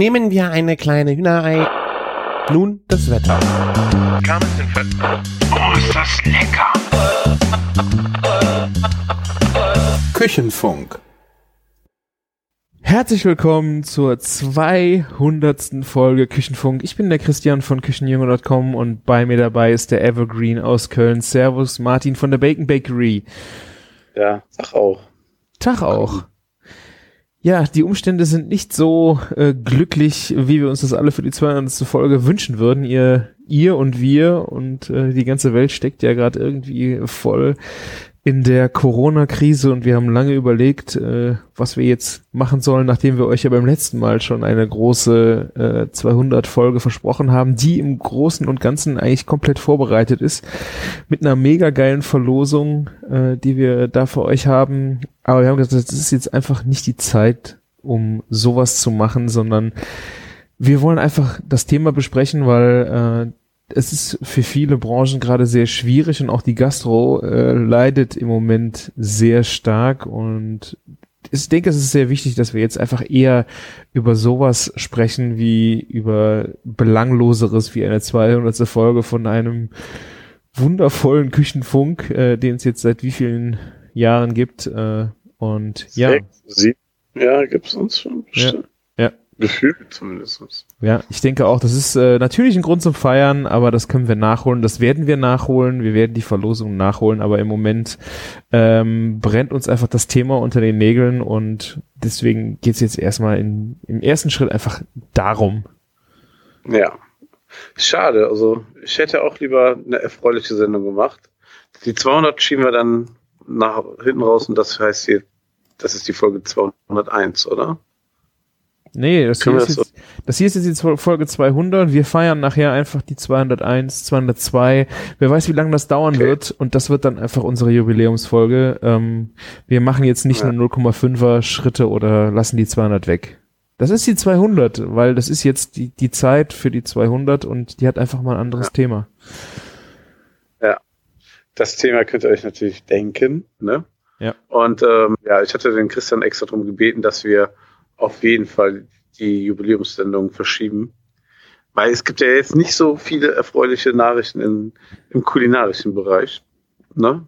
Nehmen wir eine kleine Hühnerei. Nun das Wetter. Oh, ist das lecker! Küchenfunk. Herzlich willkommen zur 200. Folge Küchenfunk. Ich bin der Christian von Küchenjunge.com und bei mir dabei ist der Evergreen aus Köln. Servus, Martin von der Bacon Bakery. Ja, sag auch. Tag auch. Ja, die Umstände sind nicht so äh, glücklich, wie wir uns das alle für die 200. Folge wünschen würden. Ihr, ihr und wir und äh, die ganze Welt steckt ja gerade irgendwie voll in der Corona-Krise und wir haben lange überlegt, äh, was wir jetzt machen sollen, nachdem wir euch ja beim letzten Mal schon eine große äh, 200-Folge versprochen haben, die im Großen und Ganzen eigentlich komplett vorbereitet ist, mit einer mega geilen Verlosung, äh, die wir da für euch haben. Aber wir haben gesagt, das ist jetzt einfach nicht die Zeit, um sowas zu machen, sondern wir wollen einfach das Thema besprechen, weil äh, es ist für viele Branchen gerade sehr schwierig und auch die Gastro äh, leidet im Moment sehr stark und ich denke, es ist sehr wichtig, dass wir jetzt einfach eher über sowas sprechen, wie über belangloseres, wie eine 200. Folge von einem wundervollen Küchenfunk, äh, den es jetzt seit wie vielen Jahren gibt. Äh, und ja. Sechs, sieben, ja, gibt's uns schon. Ja. Ja. Gefühlt zumindest. Ja, ich denke auch, das ist äh, natürlich ein Grund zum Feiern, aber das können wir nachholen, das werden wir nachholen, wir werden die Verlosung nachholen, aber im Moment ähm, brennt uns einfach das Thema unter den Nägeln und deswegen geht's jetzt erstmal in, im ersten Schritt einfach darum. Ja. Schade, also ich hätte auch lieber eine erfreuliche Sendung gemacht. Die 200 schieben wir dann nach hinten raus und das heißt hier, das ist die Folge 201, oder? Nee, das hier, ist das jetzt, das hier ist jetzt die Folge 200. Wir feiern nachher einfach die 201, 202. Wer weiß, wie lange das dauern Okay. wird. Und das wird dann einfach unsere Jubiläumsfolge. Ähm, wir machen jetzt nicht Ja. nur 0,5er Schritte oder lassen die 200 weg. Das ist die 200, weil das ist jetzt die, die Zeit für die 200 und die hat einfach mal ein anderes Ja. Thema. Das Thema könnt ihr euch natürlich denken, ne? Ja. Und ähm, ja, ich hatte den Christian extra darum gebeten, dass wir auf jeden Fall die Jubiläumssendung verschieben. Weil es gibt ja jetzt nicht so viele erfreuliche Nachrichten in, im kulinarischen Bereich. Ne?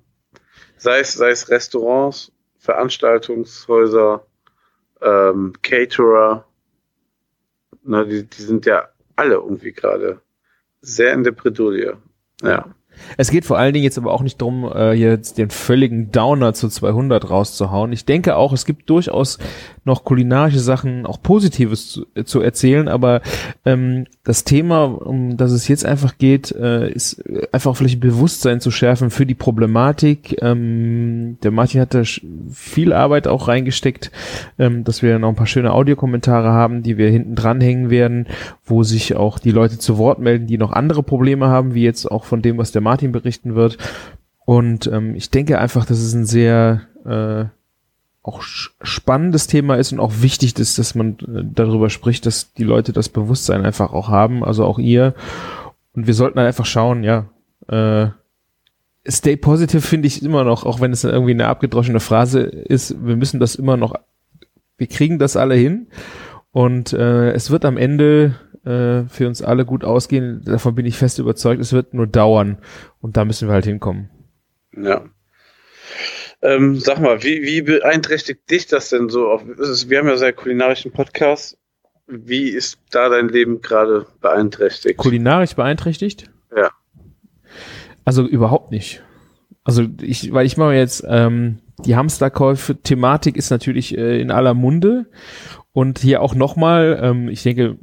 Sei es, sei es Restaurants, Veranstaltungshäuser, ähm, Caterer. Ne, die, die sind ja alle irgendwie gerade sehr in der Bredouille. Ja. Es geht vor allen Dingen jetzt aber auch nicht darum, äh, jetzt den völligen Downer zu 200 rauszuhauen. Ich denke auch, es gibt durchaus noch kulinarische Sachen, auch Positives zu, äh, zu erzählen, aber ähm, das Thema, um das es jetzt einfach geht, äh, ist äh, einfach vielleicht Bewusstsein zu schärfen für die Problematik. Ähm, der Martin hat da viel Arbeit auch reingesteckt, ähm, dass wir noch ein paar schöne Audiokommentare haben, die wir hinten dranhängen werden, wo sich auch die Leute zu Wort melden, die noch andere Probleme haben, wie jetzt auch von dem, was der Martin berichten wird. Und ähm, ich denke einfach, dass es ein sehr äh, auch spannendes Thema ist und auch wichtig ist, dass man äh, darüber spricht, dass die Leute das Bewusstsein einfach auch haben, also auch ihr. Und wir sollten halt einfach schauen, ja. Äh, Stay positive finde ich immer noch, auch wenn es irgendwie eine abgedroschene Phrase ist, wir müssen das immer noch, wir kriegen das alle hin und äh, es wird am Ende äh, für uns alle gut ausgehen, davon bin ich fest überzeugt, es wird nur dauern und da müssen wir halt hinkommen. Ja. Ähm, sag mal, wie, wie beeinträchtigt dich das denn so? Auf, ist- wir haben ja sehr kulinarischen Podcast. Wie ist da dein Leben gerade beeinträchtigt? Kulinarisch beeinträchtigt? Ja. Also überhaupt nicht. Also ich, weil ich mache jetzt, ähm, die Hamsterkäufe-Thematik ist natürlich äh, in aller Munde und hier auch nochmal, ähm, ich denke,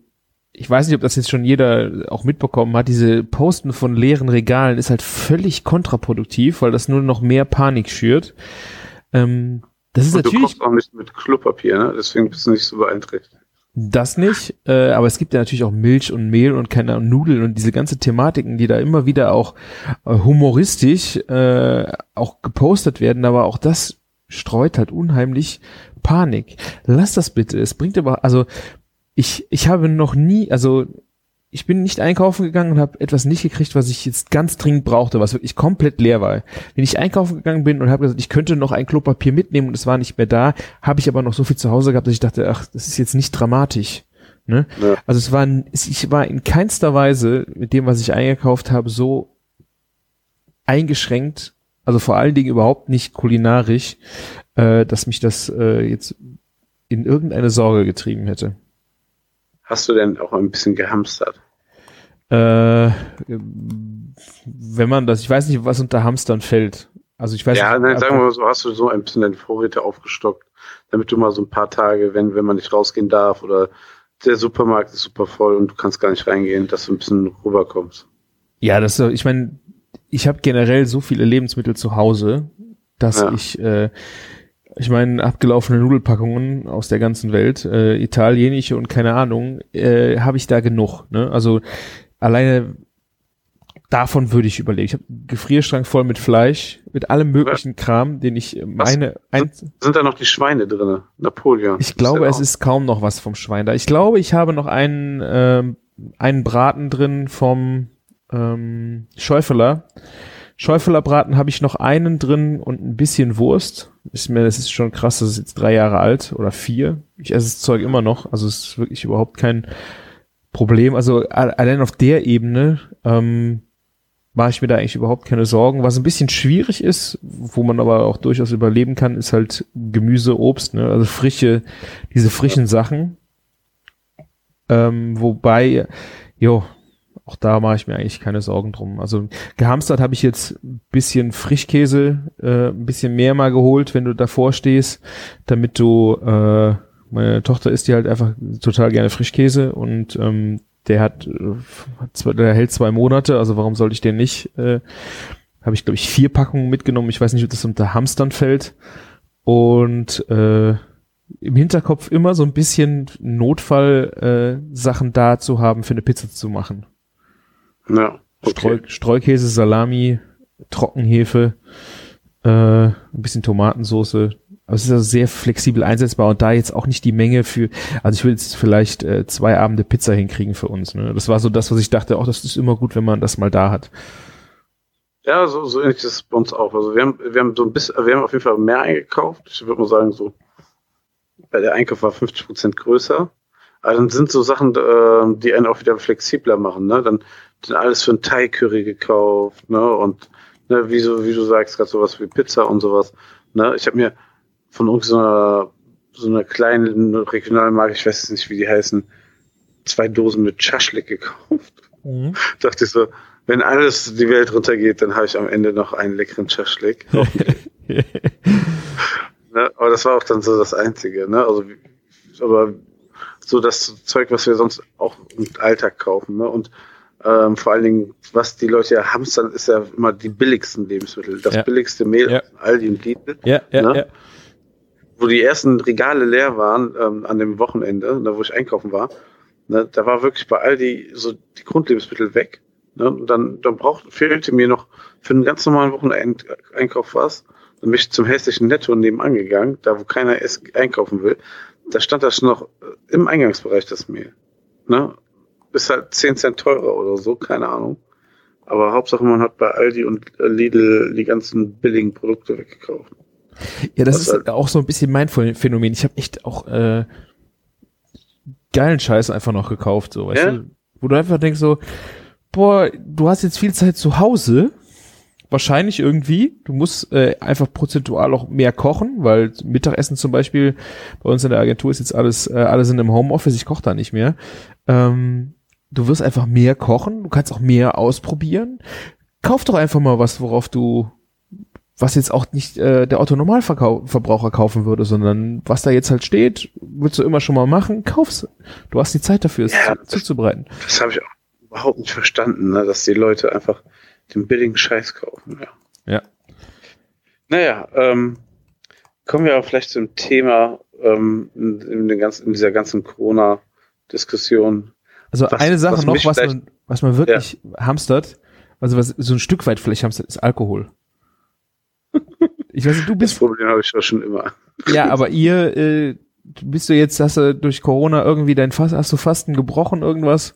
ich weiß nicht, ob das jetzt schon jeder auch mitbekommen hat, diese Posten von leeren Regalen ist halt völlig kontraproduktiv, weil das nur noch mehr Panik schürt. Ähm, das ist Und du natürlich kochst auch nicht mit Klopapier, ne? Deswegen bist du nicht so beeinträchtigt. das nicht, äh, aber es gibt ja natürlich auch Milch und Mehl und keine Nudeln und diese ganze Thematiken, die da immer wieder auch äh, humoristisch äh, auch gepostet werden, aber auch das streut halt unheimlich Panik. Lass das bitte. Es bringt aber, also ich, ich habe noch nie, also ich bin nicht einkaufen gegangen und habe etwas nicht gekriegt, was ich jetzt ganz dringend brauchte, was wirklich komplett leer war. Wenn ich einkaufen gegangen bin und habe gesagt, ich könnte noch ein Klopapier mitnehmen und es war nicht mehr da, habe ich aber noch so viel zu Hause gehabt, dass ich dachte, ach, das ist jetzt nicht dramatisch. Ne? Ja. Also es war, ich war in keinster Weise mit dem, was ich eingekauft habe, so eingeschränkt, also vor allen Dingen überhaupt nicht kulinarisch, äh, dass mich das äh, jetzt in irgendeine Sorge getrieben hätte. Hast du denn auch ein bisschen gehamstert? Äh, wenn man das, ich weiß nicht, was unter Hamstern fällt. Also ich weiß ja, nicht. Ja, nein, sagen wir mal so, hast du so ein bisschen deine Vorräte aufgestockt, damit du mal so ein paar Tage, wenn, wenn man nicht rausgehen darf oder der Supermarkt ist super voll und du kannst gar nicht reingehen, dass du ein bisschen rüberkommst. Ja, das, ich meine, ich habe generell so viele Lebensmittel zu Hause, dass ja. ich, äh, ich meine, abgelaufene Nudelpackungen aus der ganzen Welt, äh, italienische und keine Ahnung, äh, habe ich da genug. Ne? Also alleine davon würde ich überlegen. Ich habe einen Gefrierschrank voll mit Fleisch, mit allem möglichen Kram, den ich meine. Sind, sind, da noch die Schweine drinne? Napoleon. Ich glaube, es ist kaum noch was vom Schwein da. Ich glaube, ich habe noch einen, ähm, einen Braten drin vom ähm, Schäufeler. Schäufeler Braten habe ich noch einen drin und ein bisschen Wurst. Ist mir, das ist schon krass, das ist jetzt drei Jahre alt oder vier. Ich esse das Zeug immer noch, also es ist wirklich überhaupt kein Problem. Also allein auf der Ebene ähm, mache ich mir da eigentlich überhaupt keine Sorgen. Was ein bisschen schwierig ist, wo man aber auch durchaus überleben kann, ist halt Gemüse, Obst, ne? also frische, diese frischen Sachen. Ähm, wobei, jo, auch da mache ich mir eigentlich keine Sorgen drum. Also gehamstert habe ich jetzt ein bisschen Frischkäse, äh, ein bisschen mehr mal geholt, wenn du davor stehst, damit du, äh, meine Tochter isst die halt einfach total gerne Frischkäse und ähm, der hat, äh, der hält zwei Monate, also warum sollte ich den nicht? Äh, Habe ich, glaube ich, vier Packungen mitgenommen. Ich weiß nicht, ob das unter Hamstern fällt. Und äh, im Hinterkopf immer so ein bisschen Notfall äh, Sachen da zu haben, für eine Pizza zu machen. Ja. Okay. Streu, Streukäse, Salami, Trockenhefe, äh, ein bisschen Tomatensoße, aber es ist also sehr flexibel einsetzbar und da jetzt auch nicht die Menge für, also ich will jetzt vielleicht äh, zwei Abende Pizza hinkriegen für uns. Ne? Das war so das, was ich dachte, auch das ist immer gut, wenn man das mal da hat. Ja, so, so ähnlich ist es bei uns auch. Also wir haben, wir haben so ein bisschen, wir haben auf jeden Fall mehr eingekauft. Ich würde mal sagen, so, bei der Einkauf war 50 Prozent größer. Aber dann sind so Sachen, äh, die einen auch wieder flexibler machen. Ne? Dann sind alles für ein Thai-Curry gekauft, ne? Und ne, wie, so, wie du sagst, gerade sowas wie Pizza und sowas. Ne? Ich habe mir von irgendeiner so einer kleinen regionalen Marke, ich weiß nicht, wie die heißen, zwei Dosen mit Schaschlik gekauft. Mhm. Dachte ich so, wenn alles die Welt runtergeht, dann habe ich am Ende noch einen leckeren Schaschlik. ne? Aber das war auch dann so das Einzige. Ne? Also, aber so das Zeug, was wir sonst auch im Alltag kaufen. Ne? Und ähm, vor allen Dingen, was die Leute ja hamstern, ist ja immer die billigsten Lebensmittel. Das ja. billigste Mehl, ja. Aldi und Lidl. Ja, ja, ne? ja wo die ersten Regale leer waren ähm, an dem Wochenende, da wo ich einkaufen war, ne, da war wirklich bei Aldi so die Grundlebensmittel weg. Ne, und dann, dann braucht, fehlte mir noch für einen ganz normalen Wocheneinkauf was. Dann bin ich zum hässlichen Netto nebenan gegangen, da wo keiner es einkaufen will. Da stand das noch äh, im Eingangsbereich das Mehl. Ne? Ist halt 10 Cent teurer oder so, keine Ahnung. Aber Hauptsache man hat bei Aldi und Lidl die ganzen billigen Produkte weggekauft. Ja, das ist halt auch so ein bisschen mein Phänomen. Ich habe echt auch äh, geilen Scheiß einfach noch gekauft, so, weißt ja? du? Wo du einfach denkst so, boah, du hast jetzt viel Zeit zu Hause, wahrscheinlich irgendwie. Du musst äh, einfach prozentual auch mehr kochen, weil Mittagessen zum Beispiel bei uns in der Agentur ist jetzt alles, äh, alle sind im Homeoffice, ich koche da nicht mehr. Ähm, du wirst einfach mehr kochen, du kannst auch mehr ausprobieren. Kauf doch einfach mal was, worauf du was jetzt auch nicht äh, der Autonormalverbraucher kaufen würde, sondern was da jetzt halt steht, willst du immer schon mal machen, kauf's. Du hast die Zeit dafür, es ja, zu, zuzubereiten. Das habe ich auch überhaupt nicht verstanden, ne, dass die Leute einfach den billigen Scheiß kaufen. Ja. ja. Naja, ähm, kommen wir aber vielleicht zum Thema ähm, in, in, ganzen, in dieser ganzen Corona-Diskussion. Also was, eine Sache noch, was man, was man wirklich ja. hamstert, also was so ein Stück weit vielleicht hamstert, ist Alkohol. Ich weiß nicht, du bist. Das Problem habe ich doch schon immer. Ja, aber ihr, äh, bist du jetzt, hast du durch Corona irgendwie dein Fass, hast du Fasten gebrochen, irgendwas?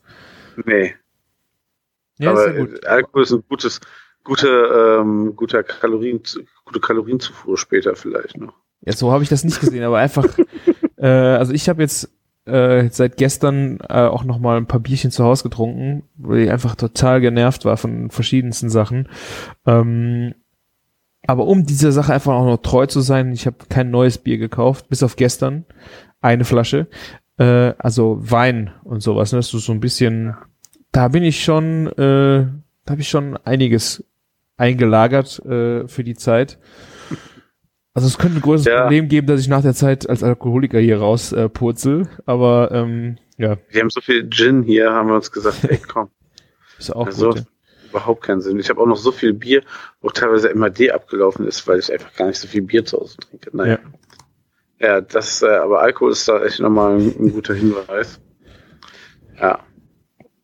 Nee. Ja, aber ist ja gut. Alkohol ist ein gutes, gute, ähm, guter Kalorien, gute Kalorienzufuhr später vielleicht noch. Ja, so habe ich das nicht gesehen, aber einfach, äh, also ich habe jetzt äh, seit gestern äh, auch noch mal ein paar Bierchen zu Hause getrunken, weil ich einfach total genervt war von verschiedensten Sachen. Ähm, aber um dieser Sache einfach auch noch treu zu sein, ich habe kein neues Bier gekauft, bis auf gestern eine Flasche. Äh, also Wein und sowas. Ne? Das ist so ein bisschen, da bin ich schon, äh, da habe ich schon einiges eingelagert äh, für die Zeit. Also es könnte ein großes Ja. Problem geben, dass ich nach der Zeit als Alkoholiker hier raus äh, purzel, aber ähm, ja, Wir haben so viel Gin hier, haben wir uns gesagt, ey komm, ist auch also gut. ja. überhaupt keinen Sinn. Ich habe auch noch so viel Bier, wo teilweise MAD abgelaufen ist, weil ich einfach gar nicht so viel Bier zu Hause trinke. Naja. Ja, das, äh, aber Alkohol ist da echt nochmal ein, ein guter Hinweis. Ja.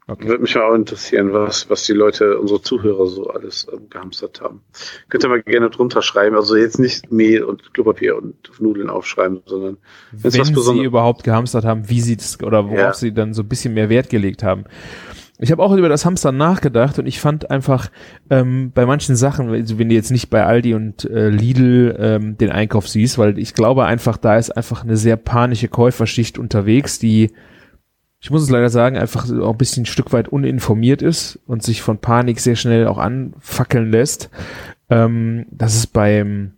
Okay. Würde mich auch interessieren, was, was die Leute, unsere Zuhörer so alles ähm, gehamstert haben. Könnt ihr mal gerne drunter schreiben. Also jetzt nicht Mehl und Klopapier und Nudeln aufschreiben, sondern Wenn was sie überhaupt gehamstert haben, wie sie das oder worauf Ja. sie dann so ein bisschen mehr Wert gelegt haben. Ich habe auch über das Hamstern nachgedacht und ich fand einfach ähm, bei manchen Sachen, also wenn du jetzt nicht bei Aldi und äh, Lidl ähm, den Einkauf siehst, weil ich glaube einfach, da ist einfach eine sehr panische Käuferschicht unterwegs, die, ich muss es leider sagen, einfach auch ein bisschen ein Stück weit uninformiert ist und sich von Panik sehr schnell auch anfackeln lässt. Ähm, das ist beim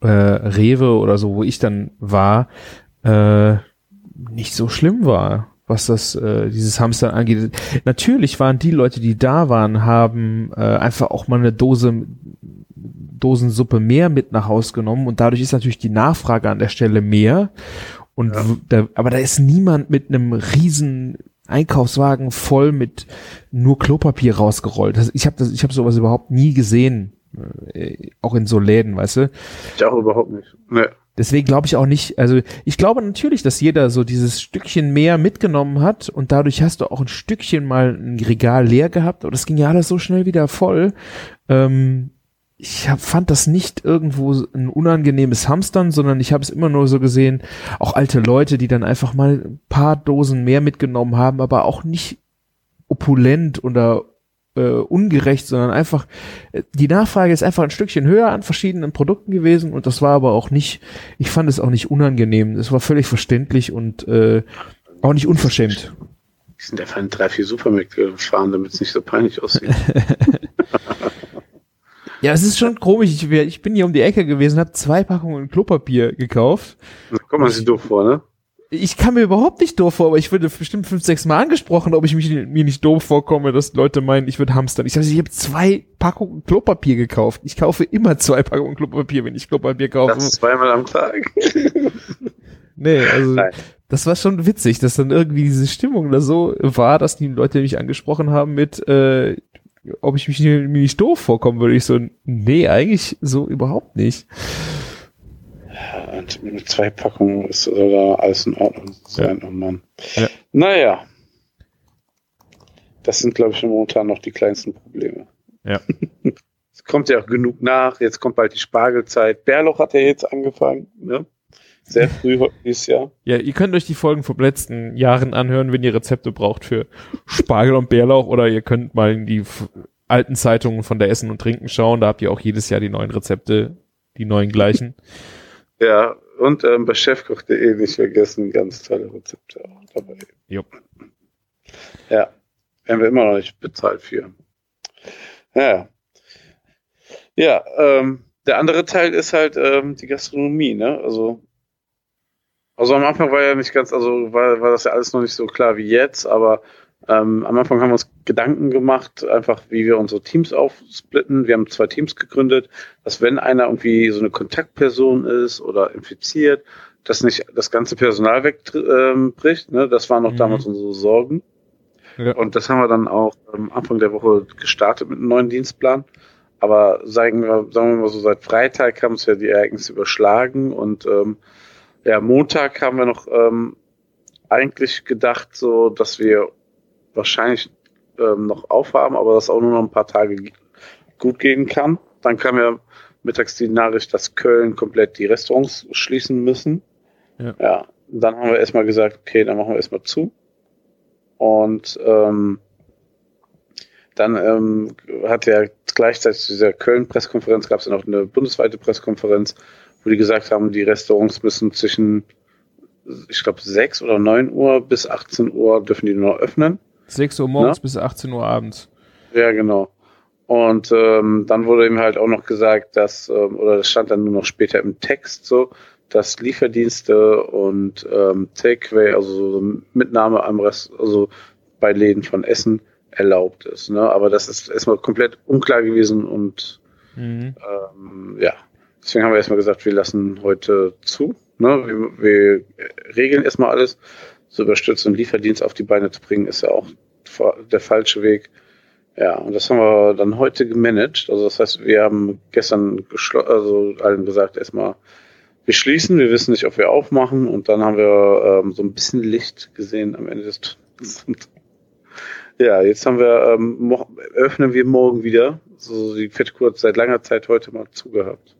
äh, Rewe oder so, wo ich dann war, äh, nicht so schlimm war, was das äh, dieses Hamstern angeht. Natürlich waren die Leute, die da waren, haben äh, einfach auch mal eine Dose Dosensuppe mehr mit nach Haus genommen und dadurch ist natürlich die Nachfrage an der Stelle mehr. Und Ja. da, aber da ist niemand mit einem riesen Einkaufswagen voll mit nur Klopapier rausgerollt. Das, ich habe das, ich habe sowas überhaupt nie gesehen, äh, auch in so Läden, weißt du. Ich auch überhaupt nicht. Ne. Deswegen glaube ich auch nicht, also ich glaube natürlich, dass jeder so dieses Stückchen mehr mitgenommen hat und dadurch hast du auch ein Stückchen mal ein Regal leer gehabt, aber das ging ja alles so schnell wieder voll. Ähm, ich hab, fand das nicht irgendwo ein unangenehmes Hamstern, sondern ich habe es immer nur so gesehen, auch alte Leute, die dann einfach mal ein paar Dosen mehr mitgenommen haben, aber auch nicht opulent oder äh, ungerecht, sondern einfach, äh, die Nachfrage ist einfach ein Stückchen höher an verschiedenen Produkten gewesen und das war aber auch nicht, ich fand es auch nicht unangenehm. Es war völlig verständlich und äh, auch nicht unverschämt. Die sind einfach in drei, vier Supermärkte gefahren, damit es nicht so peinlich aussieht. Ja, es ist schon komisch. Ich, ich bin hier um die Ecke gewesen, habe zwei Packungen Klopapier gekauft. da kommt man sich doof vor, ne? Ich kam mir überhaupt nicht doof vor, aber ich wurde bestimmt fünf, sechs Mal angesprochen, ob ich mich, mir nicht doof vorkomme, dass Leute meinen, ich würde hamstern. Ich sage, ich habe zwei Packungen Klopapier gekauft. Ich kaufe immer zwei Packungen Klopapier, wenn ich Klopapier kaufe. Das zweimal am Tag. Nee, also Nein. das war schon witzig, dass dann irgendwie diese Stimmung da so war, dass die Leute mich angesprochen haben mit, äh, ob ich mich nicht, mir nicht doof vorkommen würde. Ich so, nee, eigentlich so überhaupt nicht. Und mit zwei Packungen ist da alles in Ordnung sein, oh Mann. Ja. Naja. Das sind, glaube ich, momentan noch die kleinsten Probleme. Ja. Es kommt ja auch genug nach. Jetzt kommt bald die Spargelzeit. Bärlauch hat ja jetzt angefangen, ne? Sehr früh dieses Jahr. Ja, ihr könnt euch die Folgen vom letzten Jahren anhören, wenn ihr Rezepte braucht für Spargel und Bärlauch oder ihr könnt mal in die alten Zeitungen von der Essen und Trinken schauen. Da habt ihr auch jedes Jahr die neuen Rezepte, die neuen gleichen. Ja, und ähm, bei chefkoch.de nicht vergessen, ganz tolle Rezepte auch dabei. Jupp. Ja, werden wir immer noch nicht bezahlt für. Ja. Ja, ähm, der andere Teil ist halt ähm, die Gastronomie, ne? Also, also am Anfang war ja nicht ganz, also war, war das ja alles noch nicht so klar wie jetzt, aber ähm, am Anfang haben wir uns Gedanken gemacht, einfach wie wir unsere Teams aufsplitten. Wir haben zwei Teams gegründet, dass wenn einer irgendwie so eine Kontaktperson ist oder infiziert, dass nicht das ganze Personal wegbricht. Ähm, bricht, ne? Das waren noch Mhm. damals unsere Sorgen. Ja. Und das haben wir dann auch am Anfang der Woche gestartet mit einem neuen Dienstplan. Aber sagen wir, sagen wir mal so, seit Freitag haben uns ja die Ereignisse überschlagen und ähm, ja, Montag haben wir noch ähm, eigentlich gedacht, so, dass wir wahrscheinlich ähm, noch aufhaben, aber das auch nur noch ein paar Tage gut gehen kann. Dann kam ja mittags die Nachricht, dass Köln komplett die Restaurants schließen müssen. Ja. ja dann haben wir erstmal gesagt, okay, dann machen wir erstmal zu. Und ähm, dann ähm, hat ja gleichzeitig zu dieser Köln-Pressekonferenz gab es ja noch eine bundesweite Pressekonferenz, wo die gesagt haben, die Restaurants müssen zwischen ich glaube, 6 oder 9 Uhr bis 18 Uhr dürfen die nur noch öffnen. 6 Uhr morgens ja? bis 18 Uhr abends. Ja, genau. Und ähm, dann wurde ihm halt auch noch gesagt, dass, ähm, oder das stand dann nur noch später im Text so, dass Lieferdienste und ähm, Takeaway, also so Mitnahme am Rest, also bei Läden von Essen erlaubt ist. Ne? Aber das ist erstmal komplett unklar gewesen und mhm. ähm, ja, deswegen haben wir erstmal gesagt, wir lassen heute zu. Ne? Wir, wir regeln erstmal alles. So überstützen Lieferdienst auf die Beine zu bringen, ist ja auch der falsche Weg. Ja, und das haben wir dann heute gemanagt. Also das heißt, wir haben gestern also allen gesagt, erstmal wir schließen, wir wissen nicht, ob wir aufmachen und dann haben wir ähm, so ein bisschen Licht gesehen am Ende des Tunnels. Ja, jetzt haben wir, ähm, öffnen wir morgen wieder. So, die Fettkur hat seit langer Zeit heute mal zugehabt.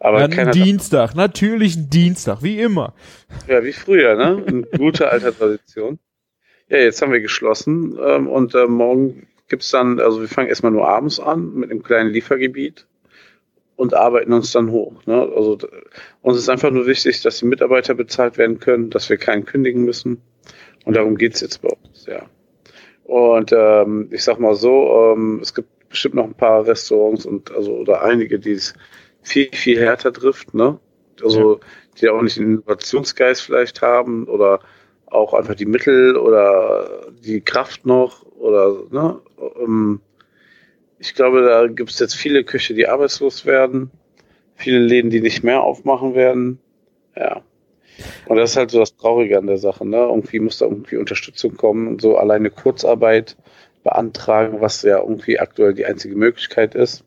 Aber ja, keiner Dienstag, natürlich ein Dienstag, wie immer. Ja, wie früher, ne? Eine gute alte Tradition. Ja, jetzt haben wir geschlossen ähm, und äh, morgen gibt's dann, also wir fangen erstmal nur abends an mit einem kleinen Liefergebiet und arbeiten uns dann hoch. Ne? Also uns ist einfach nur wichtig, dass die Mitarbeiter bezahlt werden können, dass wir keinen kündigen müssen. Und darum geht's jetzt bei uns, ja. Und ähm, ich sag mal so, ähm, es gibt bestimmt noch ein paar Restaurants und also oder einige, die es viel, viel härter trifft, ne? Also die auch nicht den Innovationsgeist vielleicht haben oder auch einfach die Mittel oder die Kraft noch oder ne? Ähm, ich glaube, da gibt es jetzt viele Köche, die arbeitslos werden, viele Läden, die nicht mehr aufmachen werden. Ja. Und das ist halt so das Traurige an der Sache, ne? Irgendwie muss da irgendwie Unterstützung kommen und so alleine Kurzarbeit beantragen, was ja irgendwie aktuell die einzige Möglichkeit ist.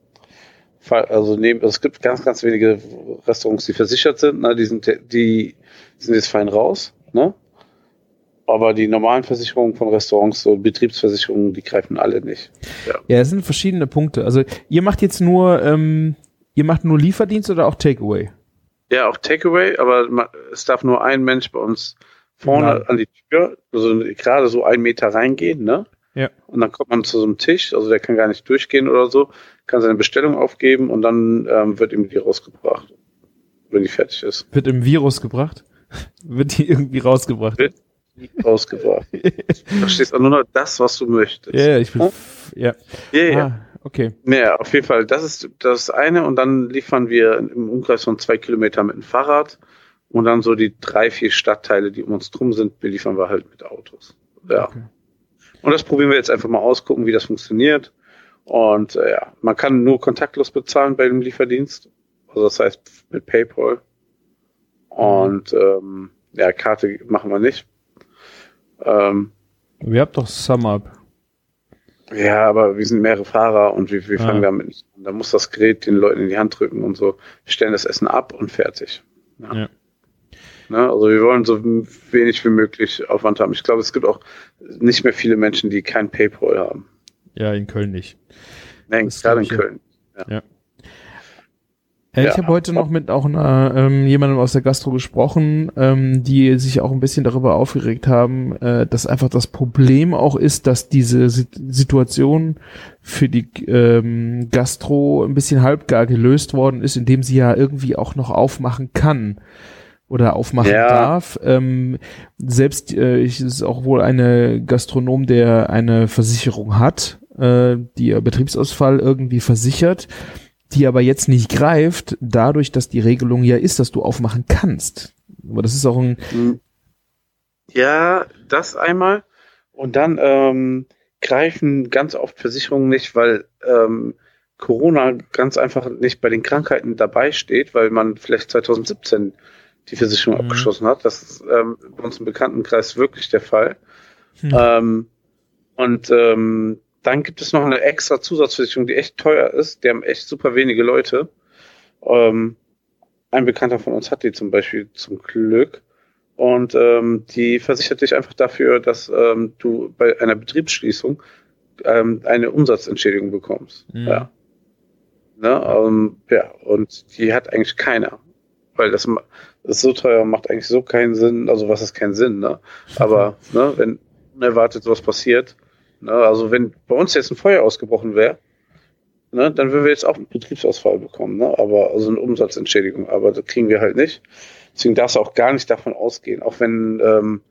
Also neben, es gibt ganz, ganz wenige Restaurants, die versichert sind, ne? Die sind, die sind jetzt fein raus, ne? Aber die normalen Versicherungen von Restaurants, so Betriebsversicherungen, die greifen alle nicht. Ja, ja es sind verschiedene Punkte. Also ihr macht jetzt nur, ähm, ihr macht nur Lieferdienst oder auch Takeaway? Ja, auch Takeaway, aber es darf nur ein Mensch bei uns vorne Nein. an die Tür, also gerade so einen Meter reingehen, ne? Ja. Und dann kommt man zu so einem Tisch, also der kann gar nicht durchgehen oder so, kann seine Bestellung aufgeben und dann ähm, wird ihm die rausgebracht, wenn die fertig ist. Wird im Virus gebracht? wird die irgendwie rausgebracht? Wird rausgebracht. da steht nur noch das, was du möchtest. Ja, ich bin, ja. Ja, ja. Ah, okay. Ja, auf jeden Fall. Das ist das eine und dann liefern wir im Umkreis von zwei Kilometern mit dem Fahrrad und dann so die drei, vier Stadtteile, die um uns drum sind, beliefern wir halt mit Autos. Ja. Okay. Und das probieren wir jetzt einfach mal aus, gucken, wie das funktioniert. Und äh, ja, man kann nur kontaktlos bezahlen bei dem Lieferdienst. Also das heißt mit PayPal. Und ähm, ja, Karte machen wir nicht. Ähm, wir habt doch SumUp. Ja, aber wir sind mehrere Fahrer und wir, wir ah. fangen damit nicht an. Da muss das Gerät den Leuten in die Hand drücken und so. Wir stellen das Essen ab und fertig. Ja. ja. Ne? Also wir wollen so wenig wie möglich Aufwand haben. Ich glaube, es gibt auch nicht mehr viele Menschen, die kein PayPal haben. Ja, in Köln nicht. Nein, gerade in Köln. Ja. ja. Äh, ja. Ich habe heute noch mit auch einer, ähm, jemandem aus der Gastro gesprochen, ähm, die sich auch ein bisschen darüber aufgeregt haben, äh, dass einfach das Problem auch ist, dass diese Situation für die ähm, Gastro ein bisschen halbgar gelöst worden ist, indem sie ja irgendwie auch noch aufmachen kann oder aufmachen ja. darf. Ähm, selbst äh, ich ist auch wohl eine Gastronom, der eine Versicherung hat, äh, die Betriebsausfall irgendwie versichert die aber jetzt nicht greift, dadurch, dass die Regelung ja ist, dass du aufmachen kannst. Aber das ist auch ein. Hm. Ja, das einmal. Und dann ähm, greifen ganz oft Versicherungen nicht, weil ähm, Corona ganz einfach nicht bei den Krankheiten dabei steht, weil man vielleicht 2017 die Versicherung mhm. abgeschlossen hat. Das ist ähm, bei uns im Bekanntenkreis wirklich der Fall. Mhm. Ähm, und ähm, dann gibt es noch eine extra Zusatzversicherung, die echt teuer ist. Die haben echt super wenige Leute. Ähm, ein Bekannter von uns hat die zum Beispiel zum Glück. Und ähm, die versichert dich einfach dafür, dass ähm, du bei einer Betriebsschließung ähm, eine Umsatzentschädigung bekommst. Mhm. Ja. Ne, ähm, ja, und die hat eigentlich keiner. Weil das, das ist so teuer, macht eigentlich so keinen Sinn. Also was ist kein Sinn, ne? Aber ne, wenn unerwartet sowas passiert, Ne, also wenn bei uns jetzt ein Feuer ausgebrochen wäre, ne, dann würden wir jetzt auch einen Betriebsausfall bekommen, ne? aber also eine Umsatzentschädigung, aber das kriegen wir halt nicht. Deswegen darfst du auch gar nicht davon ausgehen, auch wenn ähm,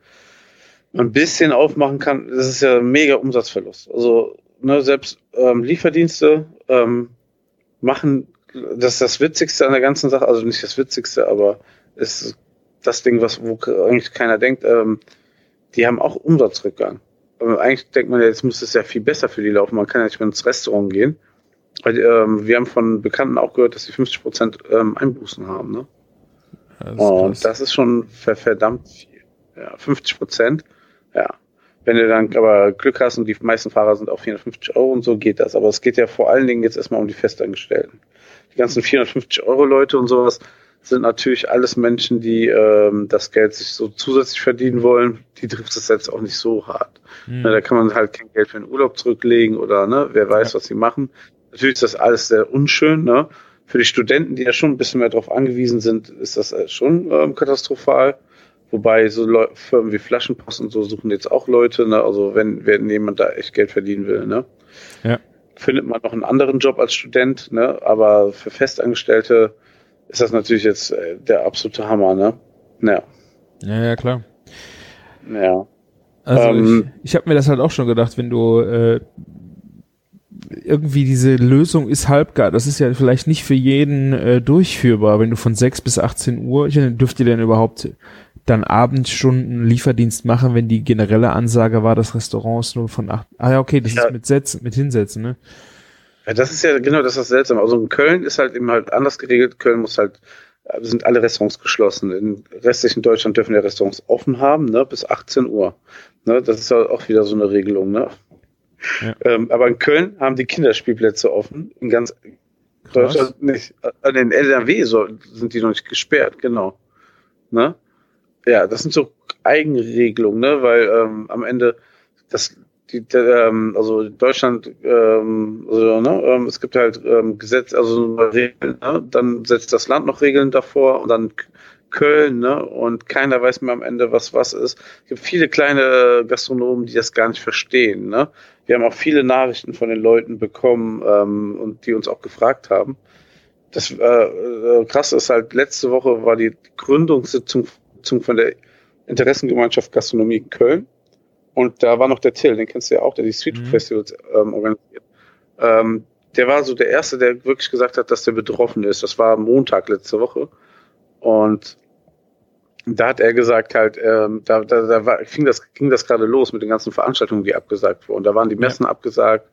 man ein bisschen aufmachen kann, das ist ja ein mega Umsatzverlust. Also ne, selbst ähm, Lieferdienste ähm, machen, das ist das Witzigste an der ganzen Sache, also nicht das Witzigste, aber ist das Ding, was wo eigentlich keiner denkt, ähm, die haben auch Umsatzrückgang. Aber eigentlich denkt man ja, jetzt muss es ja viel besser für die laufen. Man kann ja nicht mehr ins Restaurant gehen. Weil, ähm, wir haben von Bekannten auch gehört, dass sie 50 Prozent ähm, Einbußen haben. Ne? Das Und das ist schon verdammt viel. Ja, 50 Prozent. Ja. Wenn du dann aber Glück hast und die meisten Fahrer sind auf 450 Euro und so, geht das. Aber es geht ja vor allen Dingen jetzt erstmal um die Festangestellten. Die ganzen 450 Euro Leute und sowas sind natürlich alles Menschen, die ähm, das Geld sich so zusätzlich verdienen wollen. Die trifft es jetzt auch nicht so hart. Mhm. da kann man halt kein Geld für den Urlaub zurücklegen oder ne, wer weiß, ja. was sie machen. Natürlich ist das alles sehr unschön. Ne? Für die Studenten, die ja schon ein bisschen mehr darauf angewiesen sind, ist das äh, schon ähm, katastrophal. Wobei so Leu Firmen wie Flaschenpost und so suchen jetzt auch Leute, ne? Also wenn, wenn jemand da echt Geld verdienen will, ne? Ja. Findet man noch einen anderen Job als Student, ne? Aber für Festangestellte ist das natürlich jetzt äh, der absolute Hammer, ne? Ja. Ja, ja, klar. Ja. Also ähm, ich, ich habe mir das halt auch schon gedacht, wenn du äh, irgendwie diese Lösung ist halbgar. Das ist ja vielleicht nicht für jeden äh, durchführbar, wenn du von 6 bis 18 Uhr, ich dürft ihr denn überhaupt dann Abendstunden Lieferdienst machen, wenn die generelle Ansage war, dass Restaurants nur von acht. Ah ja, okay, das ja. ist mit Sätzen, mit Hinsetzen, ne? Ja, das ist ja genau das ist seltsam. Also in Köln ist halt eben halt anders geregelt. Köln muss halt äh, sind alle Restaurants geschlossen. In restlichen Deutschland dürfen ja Restaurants offen haben, ne, bis 18 Uhr. Ne, das ist ja auch wieder so eine Regelung, ne? Ja. Ähm, aber in Köln haben die Kinderspielplätze offen. In ganz Krass. Deutschland nicht. An den NRW so, sind die noch nicht gesperrt, genau. Ne? Ja, das sind so Eigenregelungen, ne? weil ähm, am Ende das die, ähm, also Deutschland, ähm, also, ne, ähm, es gibt halt ähm, Gesetz, also Regeln, ne? dann setzt das Land noch Regeln davor und dann Köln, ne? Und keiner weiß mehr am Ende, was was ist. Es gibt viele kleine Gastronomen, die das gar nicht verstehen, ne? Wir haben auch viele Nachrichten von den Leuten bekommen ähm, und die uns auch gefragt haben. Das äh, äh, krasse ist halt, letzte Woche war die Gründungssitzung von der Interessengemeinschaft Gastronomie in Köln. Und da war noch der Till, den kennst du ja auch, der die Street Food mhm. Festivals ähm, organisiert. Ähm, der war so der Erste, der wirklich gesagt hat, dass der betroffen ist. Das war Montag letzte Woche. Und da hat er gesagt halt, ähm, da, da, da war, ging das, ging das gerade los mit den ganzen Veranstaltungen, die abgesagt wurden. Da waren die Messen ja. abgesagt.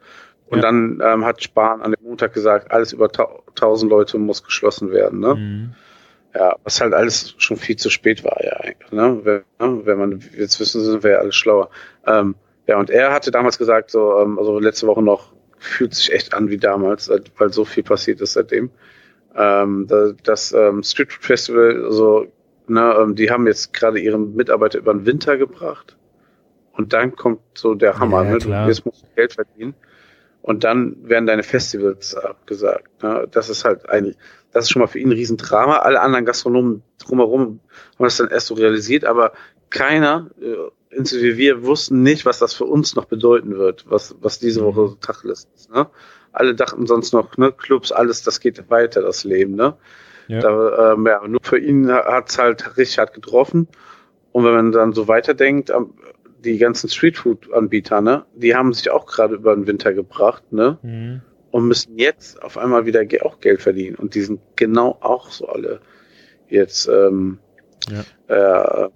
Und ja. dann ähm, hat Spahn an dem Montag gesagt, alles über 1000 Leute muss geschlossen werden. Ne? Mhm. Ja, was halt alles schon viel zu spät war ja eigentlich. Ne? Wenn, ne? wenn man jetzt wissen, sind wir ja alles schlauer. Ähm, ja, und er hatte damals gesagt, so, ähm, also letzte Woche noch, fühlt sich echt an wie damals, weil so viel passiert ist seitdem. Ähm, das ähm, Street Festival, also Ne, ähm, die haben jetzt gerade ihre Mitarbeiter über den Winter gebracht. Und dann kommt so der Hammer, ja, ne? Du, jetzt musst du Geld verdienen. Und dann werden deine Festivals abgesagt. Ne? Das ist halt ein, das ist schon mal für ihn ein Riesendrama. Alle anderen Gastronomen drumherum haben das dann erst so realisiert, aber keiner, äh, inklusive wir, wussten nicht, was das für uns noch bedeuten wird, was, was diese Woche mhm. Tacheles ist. Ne? Alle dachten sonst noch, ne, Clubs, alles, das geht weiter, das Leben. Ne? Ja. Da, ähm, ja, nur für ihn hat es halt richtig hart getroffen. Und wenn man dann so weiterdenkt, die ganzen Streetfood-Anbieter, ne, die haben sich auch gerade über den Winter gebracht, ne? Mhm. Und müssen jetzt auf einmal wieder auch Geld verdienen. Und die sind genau auch so alle jetzt ähm, ja. Äh,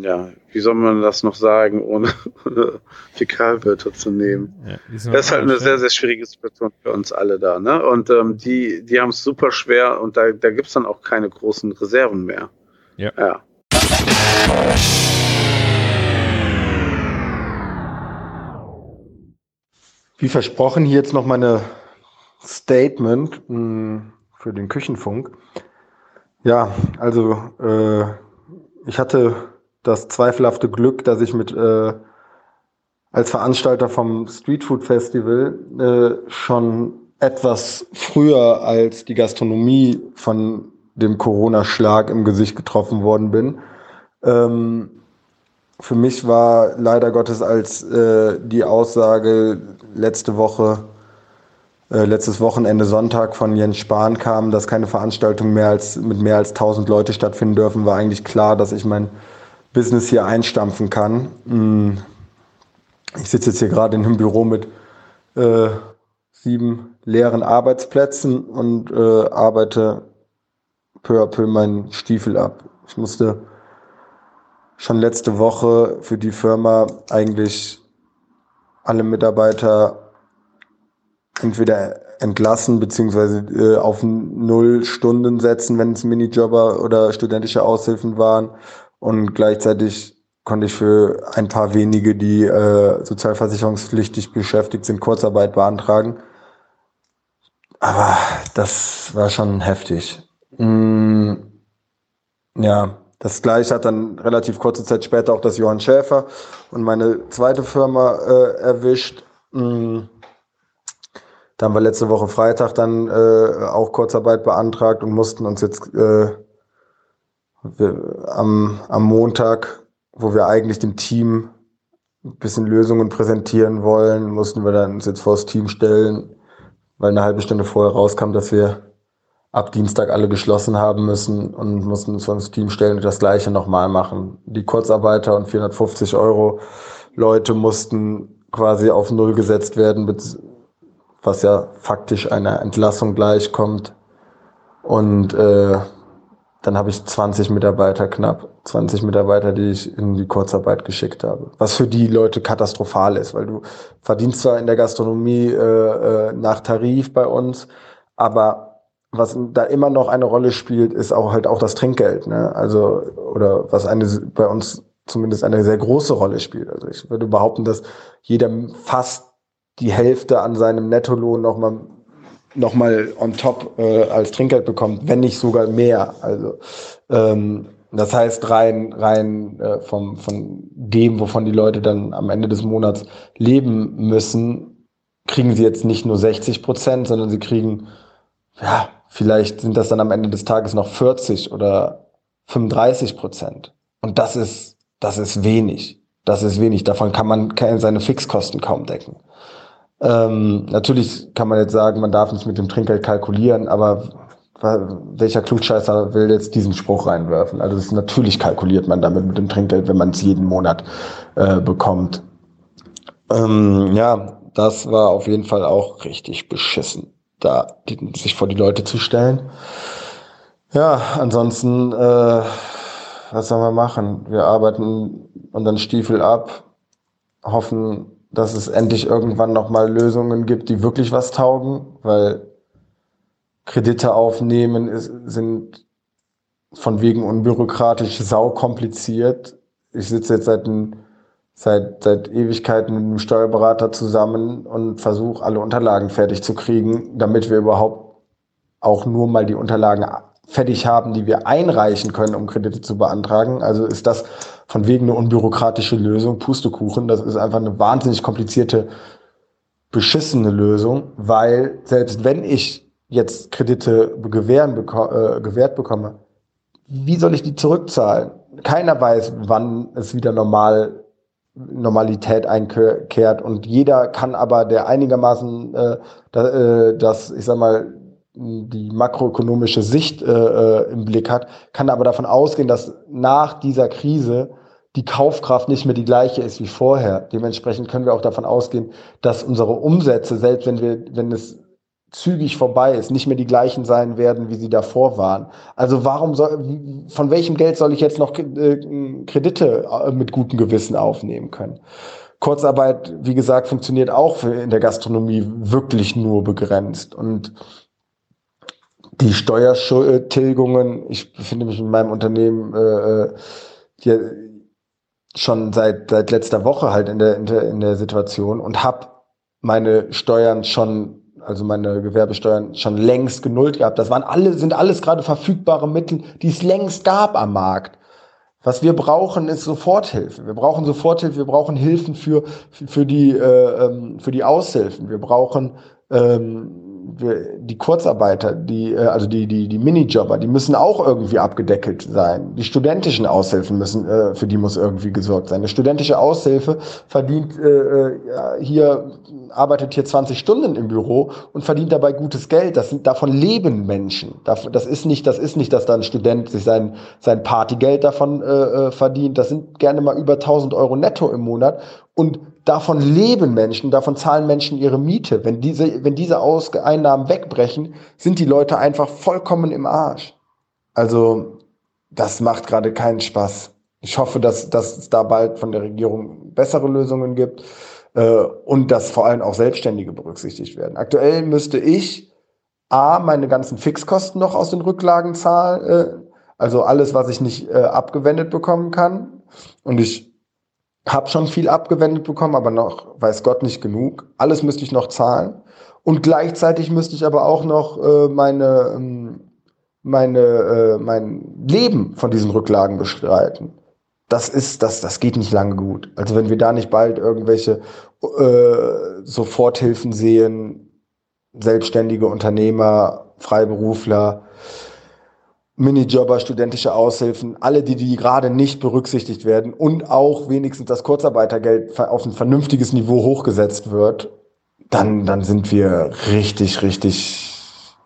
ja, wie soll man das noch sagen, ohne, ohne Fäkalwörter zu nehmen? Ja, das ist halt eine sehr, sehr schwierige Situation für uns alle da, ne? Und ähm, die, die haben es super schwer und da, da gibt's dann auch keine großen Reserven mehr. Ja. ja. Wie versprochen, hier jetzt noch meine Statement hm, für den Küchenfunk. Ja, also äh, ich hatte das zweifelhafte Glück, dass ich mit äh, als Veranstalter vom Street Food Festival äh, schon etwas früher als die Gastronomie von dem Corona-Schlag im Gesicht getroffen worden bin. Ähm, für mich war leider Gottes als äh, die Aussage letzte Woche äh, letztes Wochenende Sonntag von Jens Spahn kam, dass keine Veranstaltungen mehr als, mit mehr als 1000 Leute stattfinden dürfen, war eigentlich klar, dass ich mein Business hier einstampfen kann. Mm. Ich sitze jetzt hier gerade in einem Büro mit äh, sieben leeren Arbeitsplätzen und äh, arbeite peu à peu meinen Stiefel ab. Ich musste schon letzte Woche für die Firma eigentlich alle Mitarbeiter entweder entlassen beziehungsweise äh, auf null Stunden setzen, wenn es Minijobber oder studentische Aushilfen waren. Und gleichzeitig konnte ich für ein paar wenige, die äh, sozialversicherungspflichtig beschäftigt sind, Kurzarbeit beantragen. Aber das war schon heftig. Mm, ja, das gleiche hat dann relativ kurze Zeit später auch das Johann Schäfer und meine zweite Firma äh, erwischt. Mm, da haben wir letzte Woche Freitag dann äh, auch Kurzarbeit beantragt und mussten uns jetzt äh, wir, am, am Montag, wo wir eigentlich dem Team ein bisschen Lösungen präsentieren wollen, mussten wir dann uns jetzt vor das Team stellen, weil eine halbe Stunde vorher rauskam, dass wir ab Dienstag alle geschlossen haben müssen und mussten uns das Team stellen und das gleiche nochmal machen. Die Kurzarbeiter und 450 Euro Leute mussten quasi auf Null gesetzt werden, was ja faktisch einer Entlassung gleichkommt. Und äh, dann habe ich 20 Mitarbeiter, knapp 20 Mitarbeiter, die ich in die Kurzarbeit geschickt habe. Was für die Leute katastrophal ist, weil du verdienst zwar in der Gastronomie äh, äh, nach Tarif bei uns, aber was da immer noch eine Rolle spielt, ist auch halt auch das Trinkgeld. Ne? Also, oder was eine bei uns zumindest eine sehr große Rolle spielt. Also ich würde behaupten, dass jeder fast die Hälfte an seinem Nettolohn nochmal noch mal on top äh, als Trinkgeld bekommt, wenn nicht sogar mehr. Also ähm, das heißt rein rein äh, vom von dem, wovon die Leute dann am Ende des Monats leben müssen, kriegen sie jetzt nicht nur 60 Prozent, sondern sie kriegen ja vielleicht sind das dann am Ende des Tages noch 40 oder 35 Prozent. Und das ist das ist wenig. Das ist wenig. Davon kann man seine Fixkosten kaum decken. Ähm, natürlich kann man jetzt sagen, man darf nicht mit dem Trinkgeld kalkulieren, aber welcher Klugscheißer will jetzt diesen Spruch reinwerfen? Also ist, natürlich kalkuliert man damit mit dem Trinkgeld, wenn man es jeden Monat äh, bekommt. Ähm, ja, das war auf jeden Fall auch richtig beschissen, da die, sich vor die Leute zu stellen. Ja, ansonsten, äh, was sollen wir machen? Wir arbeiten unseren Stiefel ab, hoffen, dass es endlich irgendwann nochmal Lösungen gibt, die wirklich was taugen, weil Kredite aufnehmen ist, sind von wegen unbürokratisch sau kompliziert. Ich sitze jetzt seit, ein, seit, seit Ewigkeiten mit einem Steuerberater zusammen und versuche alle Unterlagen fertig zu kriegen, damit wir überhaupt auch nur mal die Unterlagen fertig haben, die wir einreichen können, um Kredite zu beantragen. Also ist das von wegen eine unbürokratische Lösung, Pustekuchen. Das ist einfach eine wahnsinnig komplizierte, beschissene Lösung, weil selbst wenn ich jetzt Kredite gewähren, äh, gewährt bekomme, wie soll ich die zurückzahlen? Keiner weiß, wann es wieder normal Normalität einkehrt und jeder kann aber, der einigermaßen äh, äh, das, ich sag mal, die makroökonomische Sicht äh, äh, im Blick hat, kann aber davon ausgehen, dass nach dieser Krise die Kaufkraft nicht mehr die gleiche ist wie vorher. Dementsprechend können wir auch davon ausgehen, dass unsere Umsätze, selbst wenn wir, wenn es zügig vorbei ist, nicht mehr die gleichen sein werden, wie sie davor waren. Also warum soll, von welchem Geld soll ich jetzt noch äh, Kredite äh, mit gutem Gewissen aufnehmen können? Kurzarbeit, wie gesagt, funktioniert auch in der Gastronomie wirklich nur begrenzt und die Steuertilgungen, ich befinde mich in meinem Unternehmen äh, äh, schon seit, seit letzter Woche halt in der, in der, in der Situation und habe meine Steuern schon, also meine Gewerbesteuern schon längst genullt gehabt. Das waren alle, sind alles gerade verfügbare Mittel, die es längst gab am Markt. Was wir brauchen, ist Soforthilfe. Wir brauchen Soforthilfe, wir brauchen Hilfen für, für, die, äh, ähm, für die Aushilfen. Wir brauchen ähm, wir, die Kurzarbeiter, die, äh, also die, die, die Minijobber, die müssen auch irgendwie abgedeckelt sein. Die studentischen Aushilfen müssen, äh, für die muss irgendwie gesorgt sein. Eine studentische Aushilfe verdient äh, äh hier, arbeitet hier 20 Stunden im Büro und verdient dabei gutes Geld. Das sind, davon leben Menschen. Das ist nicht, das ist nicht, dass da ein Student sich sein, sein Partygeld davon äh, äh verdient. Das sind gerne mal über 1000 Euro netto im Monat. Und davon leben Menschen, davon zahlen Menschen ihre Miete. Wenn diese, wenn diese Aus Einnahmen wegbrechen, sind die Leute einfach vollkommen im Arsch. Also, das macht gerade keinen Spaß. Ich hoffe, dass, dass es da bald von der Regierung bessere Lösungen gibt äh, und dass vor allem auch Selbstständige berücksichtigt werden. Aktuell müsste ich A, meine ganzen Fixkosten noch aus den Rücklagen zahlen, äh, also alles, was ich nicht äh, abgewendet bekommen kann. Und ich habe schon viel abgewendet bekommen, aber noch, weiß Gott, nicht genug. Alles müsste ich noch zahlen. Und gleichzeitig müsste ich aber auch noch äh, meine, ähm, meine, äh, mein Leben von diesen Rücklagen bestreiten. Das ist, das, das geht nicht lange gut. Also wenn wir da nicht bald irgendwelche äh, Soforthilfen sehen, selbstständige Unternehmer, Freiberufler, Minijobber, studentische Aushilfen, alle, die, die gerade nicht berücksichtigt werden und auch wenigstens das Kurzarbeitergeld auf ein vernünftiges Niveau hochgesetzt wird, dann, dann sind wir richtig, richtig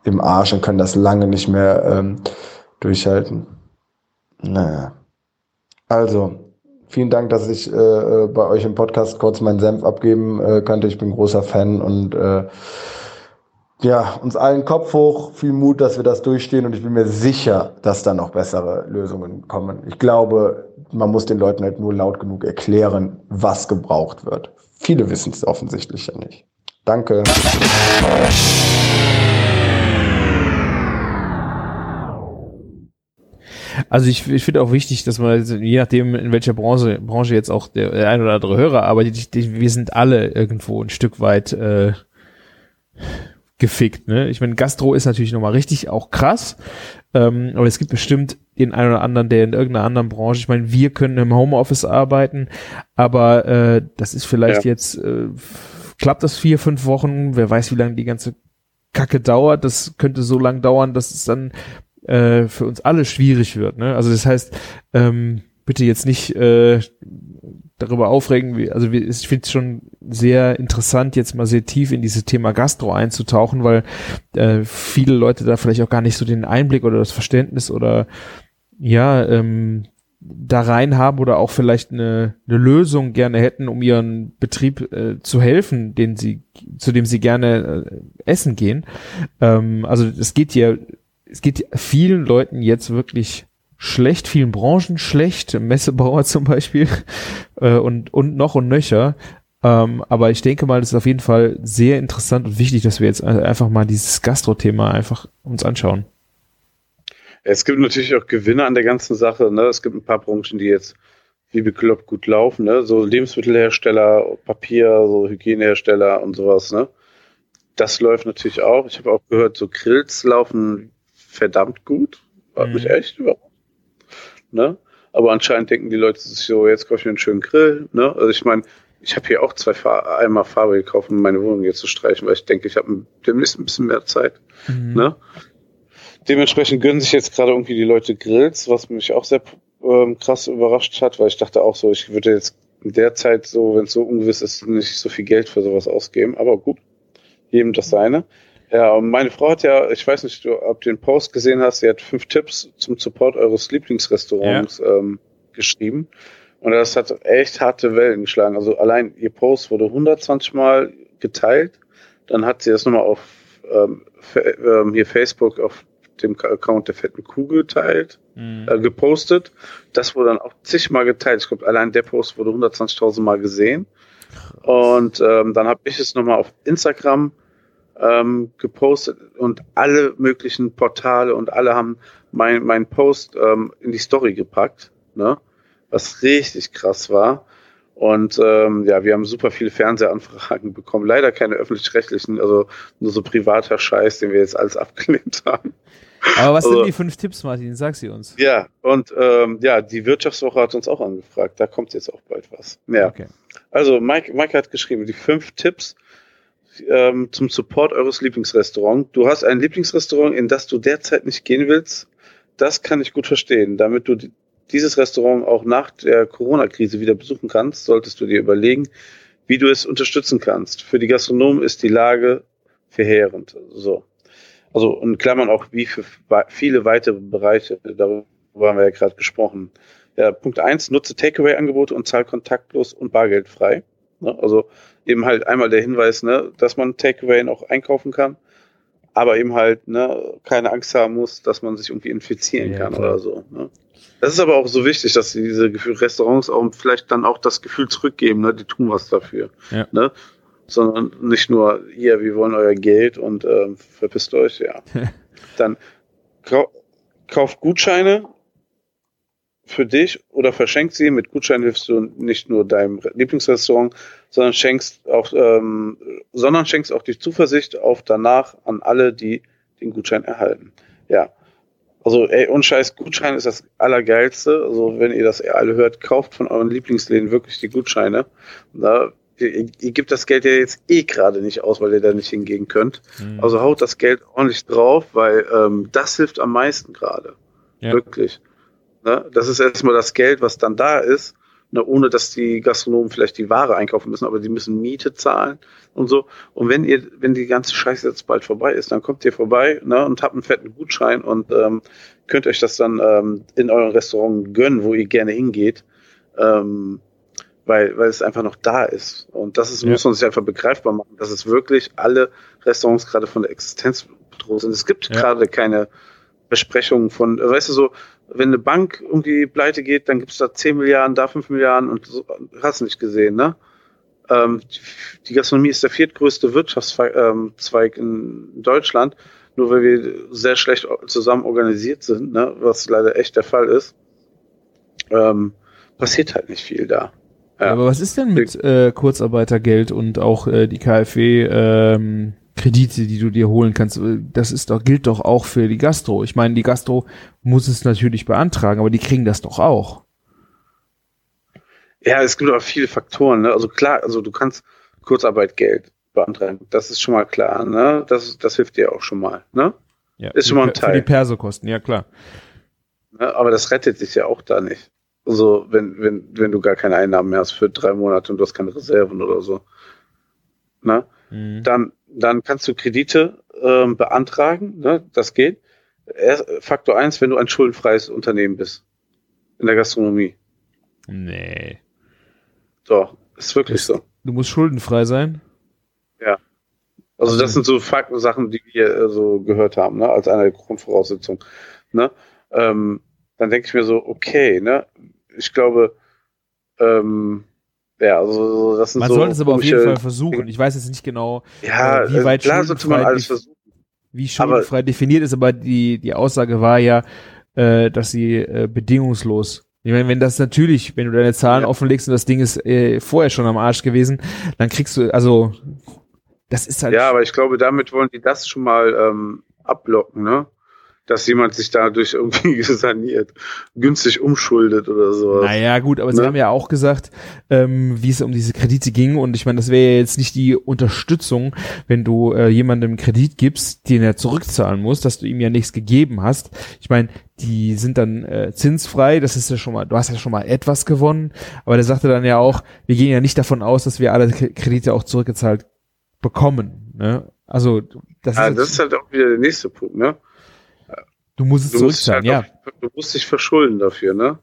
im Arsch und können das lange nicht mehr ähm, durchhalten. Naja. Also, vielen Dank, dass ich äh, äh bei euch im Podcast kurz meinen Senf abgeben äh, könnte. Ich bin großer Fan und äh, ja, uns allen Kopf hoch, viel Mut, dass wir das durchstehen und ich bin mir sicher, dass da noch bessere Lösungen kommen. Ich glaube, man muss den Leuten halt nur laut genug erklären, was gebraucht wird. Viele wissen es offensichtlich ja nicht. Danke. Also ich, ich finde auch wichtig, dass man, je nachdem, in welcher Branche, Branche jetzt auch der, ein oder andere Hörer arbeitet, wir sind alle irgendwo ein Stück weit äh, gefickt. Ne? Ich meine, Gastro ist natürlich nochmal richtig auch krass, ähm, aber es gibt bestimmt den einen oder anderen, der in irgendeiner anderen Branche, ich meine, wir können im Homeoffice arbeiten, aber äh, das ist vielleicht ja. jetzt, äh, klappt das vier, fünf Wochen, wer weiß, wie lange die ganze Kacke dauert, das könnte so lang dauern, dass es dann äh, für uns alle schwierig wird. Ne? Also das heißt, ähm, bitte jetzt nicht äh, darüber aufregen. Wie, also ich finde es schon sehr interessant, jetzt mal sehr tief in dieses Thema Gastro einzutauchen, weil äh, viele Leute da vielleicht auch gar nicht so den Einblick oder das Verständnis oder ja, ähm, da rein haben oder auch vielleicht eine, eine Lösung gerne hätten, um ihren Betrieb äh, zu helfen, den sie, zu dem sie gerne äh, essen gehen. Ähm, also es geht ja, es geht vielen Leuten jetzt wirklich schlecht, vielen Branchen schlecht, Messebauer zum Beispiel äh, und, und noch und nöcher. Ähm, aber ich denke mal, das ist auf jeden Fall sehr interessant und wichtig, dass wir jetzt einfach mal dieses Gastro-Thema einfach uns anschauen. Es gibt natürlich auch Gewinne an der ganzen Sache. Ne? Es gibt ein paar Branchen, die jetzt wie bekloppt gut laufen. Ne? So Lebensmittelhersteller, Papier, so Hygienehersteller und sowas. Ne? Das läuft natürlich auch. Ich habe auch gehört, so Grills laufen verdammt gut. Hat mhm. mich echt überrascht ne? Aber anscheinend denken die Leute sich so, jetzt kaufe ich mir einen schönen Grill, ne? Also ich meine, ich habe hier auch zwei Far einmal Farbe gekauft, um meine Wohnung jetzt zu streichen, weil ich denke, ich habe demnächst ein bisschen mehr Zeit, mhm. ne? Dementsprechend gönnen sich jetzt gerade irgendwie die Leute Grills, was mich auch sehr ähm, krass überrascht hat, weil ich dachte auch so, ich würde jetzt in der Zeit so, wenn es so ungewiss ist, nicht so viel Geld für sowas ausgeben. Aber gut, jedem das seine. Ja, meine Frau hat ja, ich weiß nicht, ob du den Post gesehen hast, sie hat fünf Tipps zum Support eures Lieblingsrestaurants ja. ähm, geschrieben. Und das hat echt harte Wellen geschlagen. Also allein ihr Post wurde 120 Mal geteilt. Dann hat sie das nochmal auf ähm, ähm, hier Facebook auf dem Account der fetten Kuh geteilt, mhm. äh, gepostet. Das wurde dann auch zigmal geteilt. Ich glaube, allein der Post wurde 120.000 Mal gesehen. Und ähm, dann habe ich es nochmal auf Instagram ähm, gepostet und alle möglichen Portale und alle haben mein, mein Post ähm, in die Story gepackt, ne? was richtig krass war. Und ähm, ja, wir haben super viele Fernsehanfragen bekommen. Leider keine öffentlich-rechtlichen, also nur so privater Scheiß, den wir jetzt alles abgelehnt haben. Aber was also, sind die fünf Tipps, Martin? Sag sie uns. Ja, und ähm, ja, die Wirtschaftswoche hat uns auch angefragt. Da kommt jetzt auch bald was. Ja. Okay. Also Mike, Mike hat geschrieben, die fünf Tipps ähm, zum Support eures Lieblingsrestaurants. Du hast ein Lieblingsrestaurant, in das du derzeit nicht gehen willst. Das kann ich gut verstehen. Damit du dieses Restaurant auch nach der Corona-Krise wieder besuchen kannst, solltest du dir überlegen, wie du es unterstützen kannst. Für die Gastronomen ist die Lage verheerend. So. Also in Klammern auch wie für viele weitere Bereiche. Darüber haben wir ja gerade gesprochen. Ja, Punkt eins: nutze Takeaway-Angebote und zahl kontaktlos und bargeldfrei. Ne? Also eben halt einmal der Hinweis, ne, dass man Takeaway noch einkaufen kann, aber eben halt ne, keine Angst haben muss, dass man sich irgendwie infizieren ja, kann klar. oder so. Ne? Das ist aber auch so wichtig, dass diese Restaurants auch vielleicht dann auch das Gefühl zurückgeben, ne, die tun was dafür. Ja. Ne? Sondern nicht nur, hier, wir wollen euer Geld und ähm, verpisst euch, ja. dann kau kauft Gutscheine für dich oder verschenkt sie. Mit Gutschein hilfst du nicht nur deinem Lieblingsrestaurant, sondern schenkst auch, ähm, sondern schenkst auch die Zuversicht auf danach an alle, die den Gutschein erhalten. Ja. Also, ey, unscheiß Gutschein ist das Allergeilste. Also, wenn ihr das alle hört, kauft von euren Lieblingsläden wirklich die Gutscheine. Da, ihr, ihr gebt das Geld ja jetzt eh gerade nicht aus, weil ihr da nicht hingehen könnt. Mhm. Also haut das Geld ordentlich drauf, weil ähm, das hilft am meisten gerade. Ja. Wirklich. Ne? Das ist erstmal das Geld, was dann da ist, ne? ohne dass die Gastronomen vielleicht die Ware einkaufen müssen, aber die müssen Miete zahlen und so. Und wenn ihr, wenn die ganze Scheiße jetzt bald vorbei ist, dann kommt ihr vorbei ne? und habt einen fetten Gutschein und ähm, könnt euch das dann ähm, in eurem Restaurant gönnen, wo ihr gerne hingeht. Ähm, weil, weil es einfach noch da ist. Und das ist, ja. muss man sich einfach begreifbar machen, dass es wirklich alle Restaurants gerade von der Existenz bedroht sind. Es gibt ja. gerade keine Besprechungen von, weißt du so, wenn eine Bank irgendwie pleite geht, dann gibt es da 10 Milliarden, da 5 Milliarden und so, hast nicht gesehen, ne? Ähm, die Gastronomie ist der viertgrößte Wirtschaftszweig ähm, in Deutschland, nur weil wir sehr schlecht zusammen organisiert sind, ne? was leider echt der Fall ist. Ähm, passiert halt nicht viel da. Ja. Aber was ist denn mit äh, Kurzarbeitergeld und auch äh, die KfW ähm, Kredite, die du dir holen kannst, das ist doch, gilt doch auch für die Gastro. Ich meine, die Gastro muss es natürlich beantragen, aber die kriegen das doch auch. Ja, es gibt auch viele Faktoren. Ne? Also klar, also du kannst Kurzarbeitgeld beantragen. Das ist schon mal klar. Ne? Das, das hilft dir auch schon mal. Ne? Ja, ist schon mal ein Teil. Für die Persokosten, ja klar. Ne? Aber das rettet dich ja auch da nicht. Also wenn, wenn, wenn du gar keine Einnahmen mehr hast für drei Monate und du hast keine Reserven oder so. Ne? Mhm. Dann dann kannst du Kredite ähm, beantragen, ne? das geht. Erst, Faktor eins, wenn du ein schuldenfreies Unternehmen bist. In der Gastronomie. Nee. Doch, ist wirklich das, so. Du musst schuldenfrei sein? Ja. Also, das sind so Fakten, Sachen, die wir äh, so gehört haben, ne? als eine Grundvoraussetzung. Ne? Ähm, dann denke ich mir so, okay, ne? Ich glaube, ähm, ja, also das sind Man so sollte es aber auf jeden Fall versuchen. Ich weiß jetzt nicht genau, ja, äh, wie also weit klar sollte man alles versuchen. Wie schuldenfrei definiert ist, aber die, die Aussage war ja, äh, dass sie äh, bedingungslos ich meine, wenn das natürlich, wenn du deine Zahlen ja. offenlegst und das Ding ist äh, vorher schon am Arsch gewesen, dann kriegst du, also das ist halt. Ja, aber ich glaube, damit wollen die das schon mal ähm, abblocken, ne? Dass jemand sich dadurch irgendwie saniert, günstig umschuldet oder sowas. Naja, gut, aber ne? sie haben ja auch gesagt, ähm, wie es um diese Kredite ging und ich meine, das wäre ja jetzt nicht die Unterstützung, wenn du äh, jemandem Kredit gibst, den er zurückzahlen muss, dass du ihm ja nichts gegeben hast. Ich meine, die sind dann äh, zinsfrei, das ist ja schon mal, du hast ja schon mal etwas gewonnen, aber der sagte dann ja auch, wir gehen ja nicht davon aus, dass wir alle Kredite auch zurückgezahlt bekommen. Ne? Also das, ja, ist, das ist halt auch wieder der nächste Punkt, ne? Du musst es du zurückzahlen, halt ja. Auf, du musst dich verschulden dafür, ne?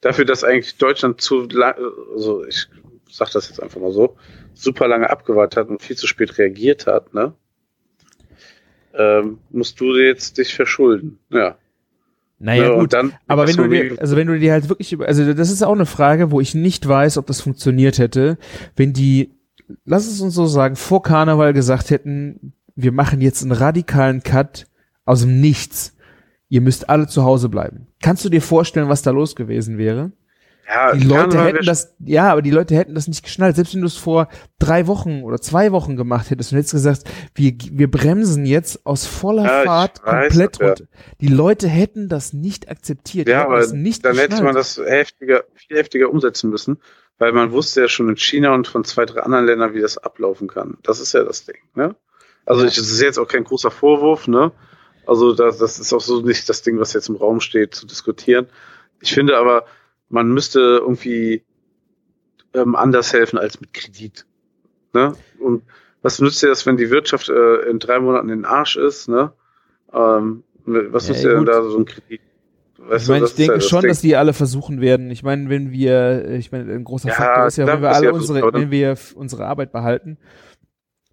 Dafür, dass eigentlich Deutschland zu lang, also ich sag das jetzt einfach mal so, super lange abgewartet hat und viel zu spät reagiert hat, ne? Ähm, musst du jetzt dich verschulden, ja. Naja, ja, gut, dann, aber wenn du dir, also wenn du dir halt wirklich, also das ist auch eine Frage, wo ich nicht weiß, ob das funktioniert hätte, wenn die, lass es uns so sagen, vor Karneval gesagt hätten, wir machen jetzt einen radikalen Cut aus dem Nichts ihr müsst alle zu Hause bleiben. Kannst du dir vorstellen, was da los gewesen wäre? Ja, die Leute hätten das, ja, aber die Leute hätten das nicht geschnallt. Selbst wenn du es vor drei Wochen oder zwei Wochen gemacht hättest und hättest gesagt, wir, wir bremsen jetzt aus voller ja, Fahrt komplett runter. Ja. Die Leute hätten das nicht akzeptiert. Ja, aber dann geschnallt. hätte man das heftiger, viel heftiger umsetzen müssen. weil man wusste ja schon in China und von zwei, drei anderen Ländern, wie das ablaufen kann. Das ist ja das Ding, ne? Also ich, das ist jetzt auch kein großer Vorwurf, ne? Also das, das ist auch so nicht das Ding, was jetzt im Raum steht, zu diskutieren. Ich finde aber, man müsste irgendwie ähm, anders helfen als mit Kredit. Ne? Und was nützt dir das, wenn die Wirtschaft äh, in drei Monaten in den Arsch ist? Ne? Ähm, was Ja, nützt dir denn da so ein Kredit? Weißt ich meine, ich denke das schon, Ding. dass die alle versuchen werden. Ich meine, wenn wir, ich meine, ein großer Ja, Faktor ist ja, wenn wir alle unsere, wenn wir unsere Arbeit behalten.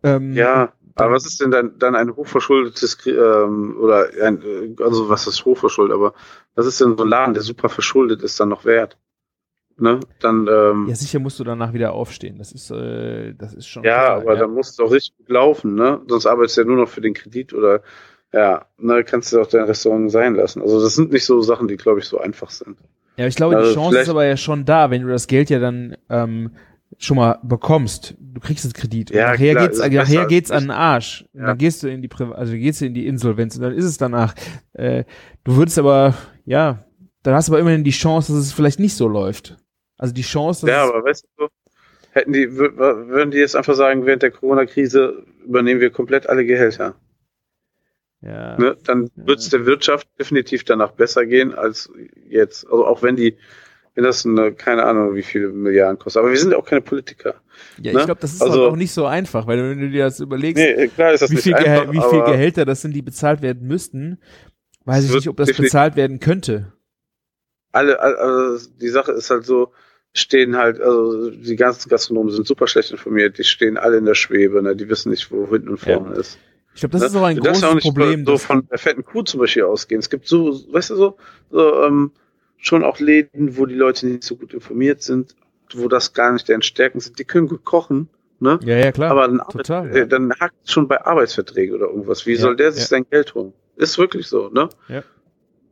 Ähm, Ja, aber was ist denn dann, dann ein hochverschuldetes, ähm, oder ein, äh, also was ist hochverschuldet, aber was ist denn so ein Laden, der super verschuldet ist, dann noch wert? Ne? Dann, ähm, Ja, sicher musst du danach wieder aufstehen. Das ist, äh, das ist schon. Ja, klar, aber dann muss es auch richtig gut laufen, ne? Sonst arbeitest du ja nur noch für den Kredit oder ja, ne, kannst du auch dein Restaurant sein lassen. Also das sind nicht so Sachen, die, glaube ich, so einfach sind. Ja, ich glaube, die Also Chance vielleicht- ist aber ja schon da, wenn du das Geld ja dann ähm, schon mal bekommst. Du kriegst das Kredit. Und Ja, nachher klar, geht's, ist besser nachher geht's an den Arsch. Ja. dann gehst du in die Priva also gehst du in die Insolvenz und dann ist es danach. Äh, du würdest aber, ja, dann hast du aber immerhin die Chance, dass es vielleicht nicht so läuft. Also die Chance, dass Ja, es, aber weißt du, hätten die, wür- würden die jetzt einfach sagen, während der Corona-Krise übernehmen wir komplett alle Gehälter. ja, Ne? Dann wird es der Wirtschaft definitiv danach besser gehen als jetzt. Also auch wenn die, wenn das eine, keine Ahnung, wie viele Milliarden kostet. Aber wir sind ja auch keine Politiker. ja, ich ne? glaube, das ist Also- halt auch nicht so einfach, weil wenn du dir das überlegst, Nee, klar ist das wie, viel einfach, wie viel Gehälter das sind, die bezahlt werden müssten, weiß ich nicht, ob das bezahlt werden könnte. alle, also die Sache ist halt so, stehen halt, also die ganzen Gastronomen sind super schlecht informiert, die stehen alle in der Schwebe, ne? die wissen nicht, wo hinten und vorne ist. Ich glaube, das ne? ist auch ein du großes ja auch nicht Problem. so von der fetten Kuh zum Beispiel ausgehen. Es gibt so, weißt du so, so ähm, schon auch Läden, wo die Leute nicht so gut informiert sind, wo das gar nicht deren Stärken sind. Die können gut kochen, ne? ja, ja, klar. Aber dann, total, äh, ja. dann hakt es schon bei Arbeitsverträgen oder irgendwas. Wie Ja, soll der sich ja. sein Geld holen? Ist wirklich so, ne? Ja.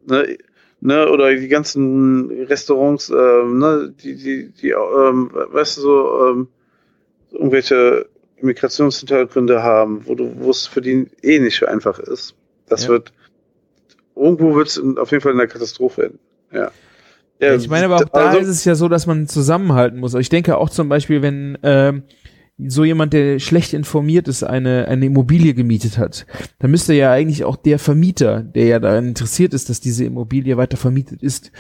Ne, ne, oder die ganzen Restaurants, ähm, ne, die, die, die, ähm, weißt du, so, ähm, irgendwelche Migrationshintergründe haben, wo du, wo es für die eh nicht so einfach ist. Das wird, irgendwo wird es auf jeden Fall in der Katastrophe enden. Ja. Ja, ich meine aber auch da also- ist es ja so, dass man zusammenhalten muss. Ich denke auch zum Beispiel, wenn ähm, so jemand, der schlecht informiert ist, eine, eine Immobilie gemietet hat, dann müsste ja eigentlich auch der Vermieter, der ja daran interessiert ist, dass diese Immobilie weiter vermietet ist,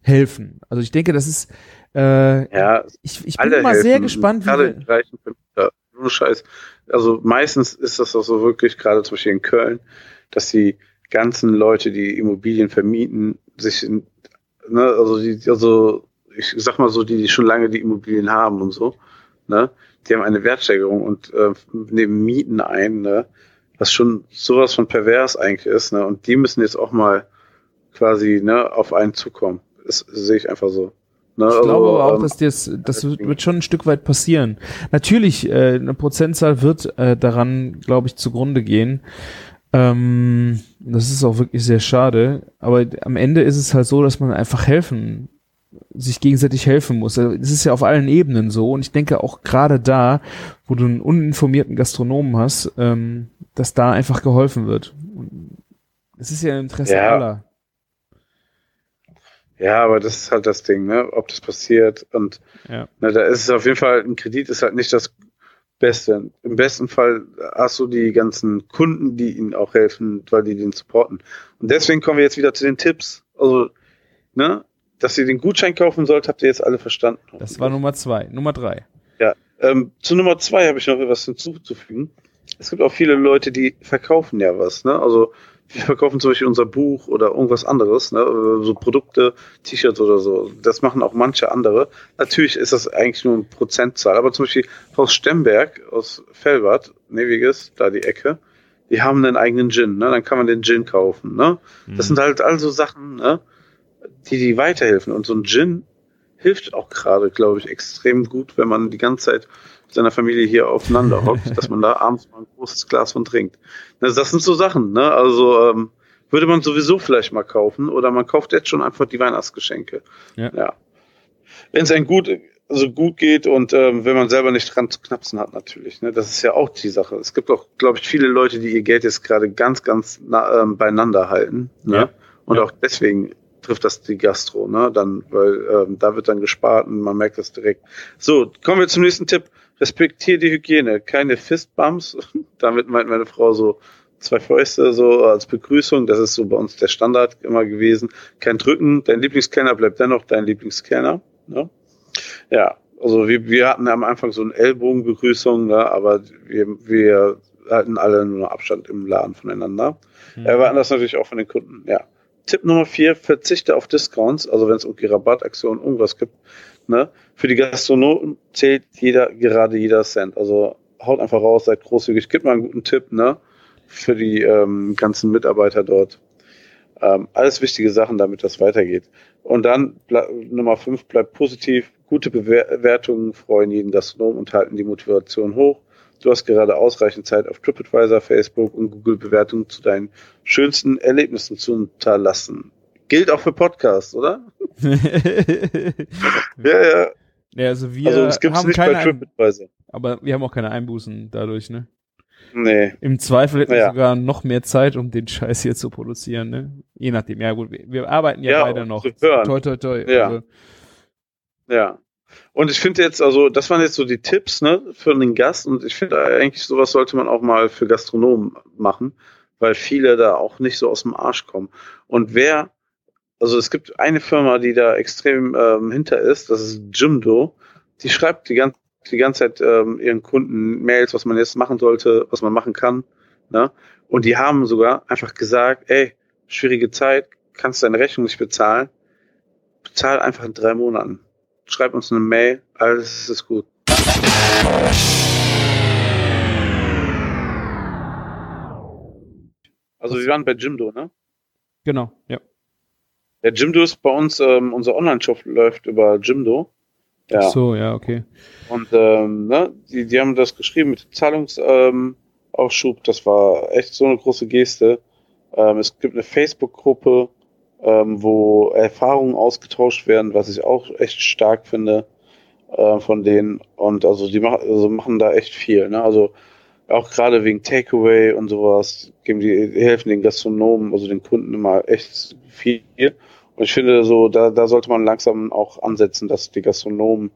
helfen. Also ich denke, das ist äh, ja, ich, ich bin alle mal sehr helfen, gespannt, wie die gleichen Vermieter. Nur Scheiß. Also meistens ist das auch so wirklich, gerade zum Beispiel in Köln, dass die ganzen Leute, die Immobilien vermieten, sich ne, also die, also ich sag mal so, die, die schon lange die Immobilien haben und so, ne, die haben eine Wertsteigerung und äh, nehmen Mieten ein, ne, was schon sowas von pervers eigentlich ist, ne, und die müssen jetzt auch mal quasi, ne, auf einen zukommen. Das sehe ich einfach so. Ne, Ich glaube aber auch, ähm, dass das, das wird schon ein Stück weit passieren. Natürlich, äh, eine Prozentzahl wird äh, daran, glaube ich, zugrunde gehen. Ähm, das ist auch wirklich sehr schade. Aber am Ende ist es halt so, dass man einfach helfen, sich gegenseitig helfen muss. Also, Das ist ja auf allen Ebenen so. Und ich denke auch gerade da, wo du einen uninformierten Gastronomen hast, ähm, dass da einfach geholfen wird. Es ist ja im Interesse Ja. aller. Ja, aber das ist halt das Ding, ne? Ob das passiert und Ja. ne, da ist es auf jeden Fall, ein Kredit ist halt nicht das Beste. Im besten Fall hast du die ganzen Kunden, die ihnen auch helfen, weil die den supporten. Und deswegen kommen wir jetzt wieder zu den Tipps. Also, ne, dass ihr den Gutschein kaufen sollt, habt ihr jetzt alle verstanden. Das war Nummer zwei. Nummer drei. Ähm, zu Nummer zwei habe ich noch etwas hinzuzufügen. Es gibt auch viele Leute, die verkaufen ja was. Ne? Also wir verkaufen zum Beispiel unser Buch oder irgendwas anderes, ne? So Produkte, T-Shirts oder so. Das machen auch manche andere. Natürlich ist das eigentlich nur eine Prozentzahl, aber zum Beispiel Haus Stemberg aus Felbert, Neviges, da die Ecke, die haben einen eigenen Gin. Ne? Dann kann man den Gin kaufen. Ne? Das sind halt also Sachen, ne? die die weiterhelfen. Und so ein Gin hilft auch gerade, glaube ich, extrem gut, wenn man die ganze Zeit seiner Familie hier aufeinander hockt, dass man da abends mal ein großes Glas von trinkt. Ne, Das sind so Sachen, ne? Also ähm, würde man sowieso vielleicht mal kaufen oder man kauft jetzt schon einfach die Weihnachtsgeschenke. Ja. ja. Wenn es einem gut, also gut geht und ähm, wenn man selber nicht dran zu knapsen hat, natürlich. Ne? Das ist ja auch die Sache. Es gibt auch, glaube ich, viele Leute, die ihr Geld jetzt gerade ganz, ganz nah, ähm, beieinander halten. Ne? Ja. Und Ja. auch deswegen trifft das die Gastro, ne? Dann, weil ähm, da wird dann gespart und man merkt das direkt. So, kommen wir zum nächsten Tipp. Respektiere die Hygiene, keine Fistbumps. Damit meint meine Frau so zwei Fäuste so als Begrüßung. Das ist so bei uns der Standard immer gewesen. Kein Drücken. Dein Lieblingskellner bleibt dennoch dein Lieblingskellner. Ne? Ja, also wir, wir hatten am Anfang so eine Ellbogenbegrüßung, ne? aber wir, wir halten alle nur Abstand im Laden voneinander. Mhm. Erwarten das natürlich auch von den Kunden. Ja. Tipp Nummer vier, verzichte auf Discounts, also wenn es irgendwie Rabattaktionen, irgendwas gibt. Ne? Für die Gastronomen zählt jeder, gerade jeder Cent. Also haut einfach raus, seid großzügig, gib mal einen guten Tipp, ne? Für die ähm, ganzen Mitarbeiter dort. Ähm, alles wichtige Sachen, damit das weitergeht. Und dann Nummer fünf, bleibt positiv. Gute Bewertungen freuen jeden Gastronom und halten die Motivation hoch. Du hast gerade ausreichend Zeit auf TripAdvisor, Facebook und Google Bewertungen zu deinen schönsten Erlebnissen zu unterlassen. Gilt auch für Podcasts, oder? ja, ja. Ja, also wir also, es gibt's haben nicht keine bei TripAdvisor. Aber wir haben auch keine Einbußen dadurch, ne? Nee. Im Zweifel hätten wir Ja. sogar noch mehr Zeit, um den Scheiß hier zu produzieren, ne? Je nachdem. Ja gut, wir, wir arbeiten ja, Ja, beide noch. Toi, toi, toi. Ja. Also, Ja. Und ich finde jetzt, also, das waren jetzt so die Tipps, ne, für den Gast. Und ich finde eigentlich, sowas sollte man auch mal für Gastronomen machen, weil viele da auch nicht so aus dem Arsch kommen. Und wer, also es gibt eine Firma, die da extrem ähm, hinter ist, das ist Jimdo. Die schreibt die ganze, die ganze Zeit ähm, ihren Kunden Mails, was man jetzt machen sollte, was man machen kann. Ne? Und die haben sogar einfach gesagt, ey, schwierige Zeit, kannst deine Rechnung nicht bezahlen, bezahl einfach in drei Monaten. Schreib uns eine Mail, alles ist gut. Also wir waren bei Jimdo, ne? genau, ja. Der Jimdo ist bei uns, ähm, unser Online-Shop läuft über Jimdo. Ja. Ach so, ja, okay. Und ähm, ne, die, die haben das geschrieben mit dem Zahlungsaufschub. Ähm, das war echt so eine große Geste. Ähm, es gibt eine Facebook-Gruppe, ähm, wo Erfahrungen ausgetauscht werden, was ich auch echt stark finde äh, von denen. Und also die machen, also machen da echt viel. Ne? Also auch gerade wegen Takeaway und sowas geben die, die helfen den Gastronomen, also den Kunden immer echt viel. Und ich finde so, da, da sollte man langsam auch ansetzen, dass die Gastronomen,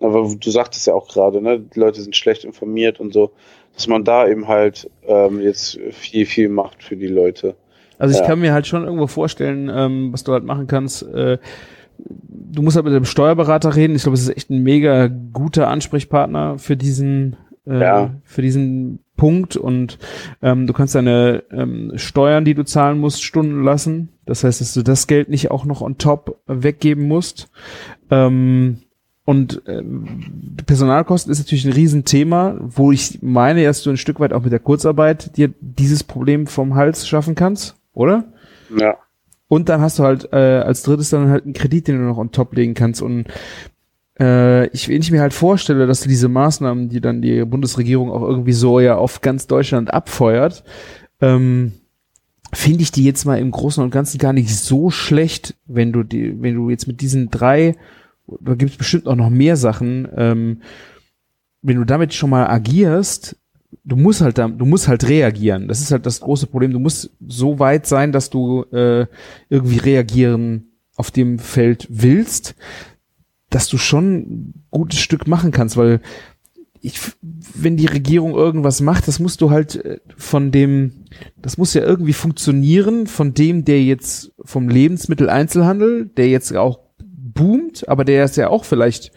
aber du sagtest ja auch gerade, ne, die Leute sind schlecht informiert und so, dass man da eben halt ähm, jetzt viel, viel macht für die Leute. Also ich Ja. kann mir halt schon irgendwo vorstellen, ähm, was du halt machen kannst. Äh, du musst halt mit dem Steuerberater reden. Ich glaube, es ist echt ein mega guter Ansprechpartner für diesen äh, Ja. für diesen Punkt und ähm, du kannst deine ähm, Steuern, die du zahlen musst, stunden lassen. Das heißt, dass du das Geld nicht auch noch on top weggeben musst. Ähm, und ähm, Personalkosten ist natürlich ein Riesenthema, wo ich meine, dass du ein Stück weit auch mit der Kurzarbeit dir dieses Problem vom Hals schaffen kannst, oder? Ja. Und dann hast du halt äh, als drittes dann halt einen Kredit, den du noch on top legen kannst. Und äh, ich, wenn ich mir halt vorstelle, dass diese Maßnahmen, die dann die Bundesregierung auch irgendwie so ja auf ganz Deutschland abfeuert, ähm, finde ich die jetzt mal im Großen und Ganzen gar nicht so schlecht, wenn du die, wenn du jetzt mit diesen drei, da gibt es bestimmt auch noch mehr Sachen, ähm, wenn du damit schon mal agierst, du musst halt da, du musst halt reagieren. Das ist halt das große Problem. Du musst so weit sein, dass du äh, irgendwie reagieren auf dem Feld willst, dass du schon ein gutes Stück machen kannst, weil ich, wenn die Regierung irgendwas macht, das musst du halt äh, von dem, das muss ja irgendwie funktionieren, von dem, der jetzt vom Lebensmitteleinzelhandel, der jetzt auch boomt, aber der es ja auch vielleicht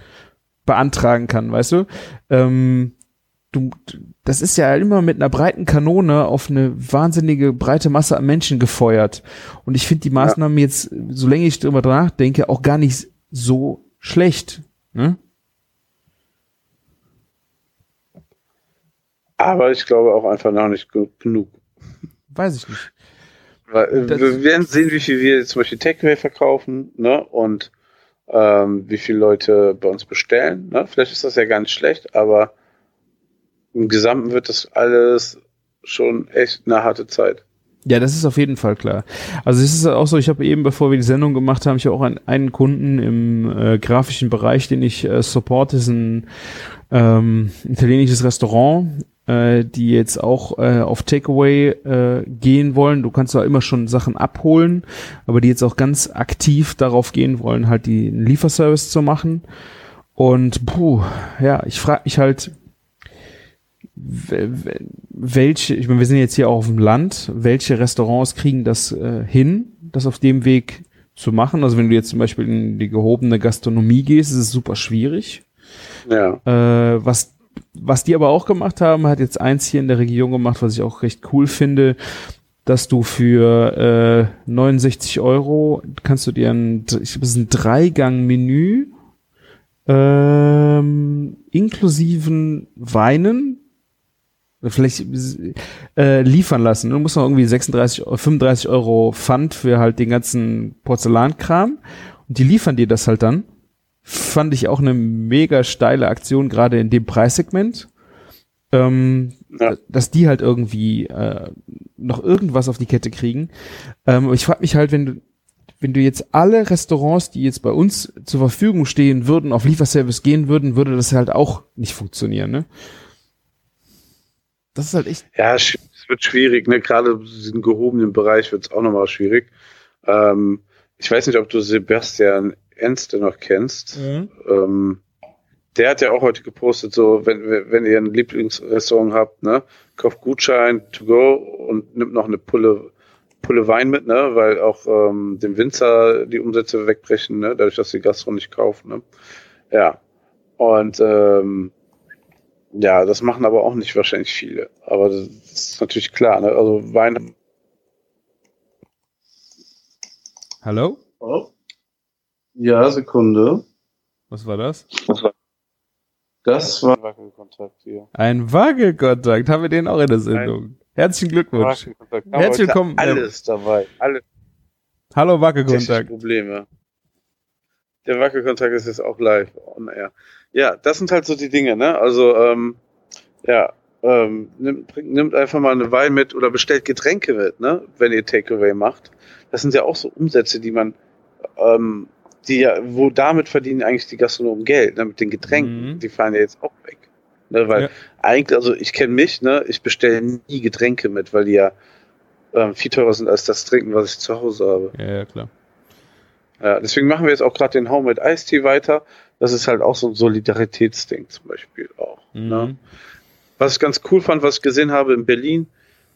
beantragen kann, weißt du? Ähm, du, das ist ja immer mit einer breiten Kanone auf eine wahnsinnige breite Masse an Menschen gefeuert. Und ich finde die Maßnahmen jetzt, solange ich drüber nachdenke, auch gar nicht so schlecht. Ne? Aber ich glaube auch einfach noch nicht genug. Weiß ich nicht. Weil, äh, wir werden sehen, wie viel wir zum Beispiel Takeaway verkaufen, ne? Und ähm, wie viele Leute bei uns bestellen. Ne? Vielleicht ist das ja gar nicht schlecht, aber im Gesamten wird das alles schon echt eine harte Zeit. Ja, das ist auf jeden Fall klar. Also es ist auch so, ich habe eben, bevor wir die Sendung gemacht haben, ich habe auch einen, einen Kunden im äh, grafischen Bereich, den ich äh, supporte, ist ein ähm, italienisches Restaurant. äh, die jetzt auch äh, auf Takeaway äh, gehen wollen. Du kannst zwar immer schon Sachen abholen, aber die jetzt auch ganz aktiv darauf gehen wollen, halt die einen Lieferservice zu machen. Und puh, ja, ich frage mich halt, welche, ich meine, wir sind jetzt hier auch auf dem Land, welche Restaurants kriegen das äh, hin, das auf dem Weg zu machen? Also wenn du jetzt zum Beispiel in die gehobene Gastronomie gehst, ist es super schwierig. Ja. Äh, was, was die aber auch gemacht haben, hat jetzt eins hier in der Region gemacht, was ich auch recht cool finde, dass du für äh, 69 Euro kannst du dir ein, ich glaube, es ist ein Dreigang-Menü ähm, inklusiven Weinen vielleicht äh, liefern lassen. Du musst noch irgendwie 36, 35 Euro Pfand für halt den ganzen Porzellankram und die liefern dir das halt dann. Fand ich auch eine mega steile Aktion, gerade in dem Preissegment. Ähm, ja. dass die halt irgendwie äh, noch irgendwas auf die Kette kriegen. Ähm, ich frage mich halt, wenn du wenn du jetzt alle Restaurants, die jetzt bei uns zur Verfügung stehen würden, auf Lieferservice gehen würden, würde das halt auch nicht funktionieren, ne? Das ist halt echt. Ja, es wird schwierig, ne? Gerade in diesem gehobenen Bereich wird es auch nochmal schwierig. Ähm, ich weiß nicht, ob du Sebastian Enste noch kennst. Mhm. Ähm, der hat ja auch heute gepostet, so, wenn, wenn ihr ein Lieblingsrestaurant habt, ne, kauft Gutschein to go und nimmt noch eine Pulle Pulle Wein mit, ne, weil auch ähm, dem Winzer die Umsätze wegbrechen, ne, dadurch, dass die Gastro nicht kaufen, ne. Ja. Und ähm, ja, das machen aber auch nicht wahrscheinlich viele. Aber das ist natürlich klar, ne? Also Wein. Hallo? Oh. Ja, Sekunde. Was war das? Was war das war ein Wackelkontakt hier. Ein Wackelkontakt, haben wir den auch in der Sendung. Ein Herzlichen Glückwunsch. Herzlich willkommen. Alles dabei. Alles. Hallo Wackelkontakt. Probleme. Der Wackelkontakt ist jetzt auch live on air. Ja, das sind halt so die Dinge, ne? Also, ähm, ja, ähm, nimmt, nimmt einfach mal eine Wein mit oder bestellt Getränke mit, ne? Wenn ihr Takeaway macht. Das sind ja auch so Umsätze, die man, ähm, die ja, wo damit verdienen eigentlich die Gastronomen Geld, ne? Mit den Getränken. Mhm. Die fallen ja jetzt auch weg. Ne? Weil ja. eigentlich, also ich kenne mich, ne? Ich bestelle nie Getränke mit, weil die ja ähm, viel teurer sind als das Trinken, was ich zu Hause habe. Ja, ja klar. Ja, deswegen machen wir jetzt auch gerade den Home mit Ice Tea weiter. Das ist halt auch so ein Solidaritätsding zum Beispiel auch. Mhm. Ne? Was ich ganz cool fand, was ich gesehen habe in Berlin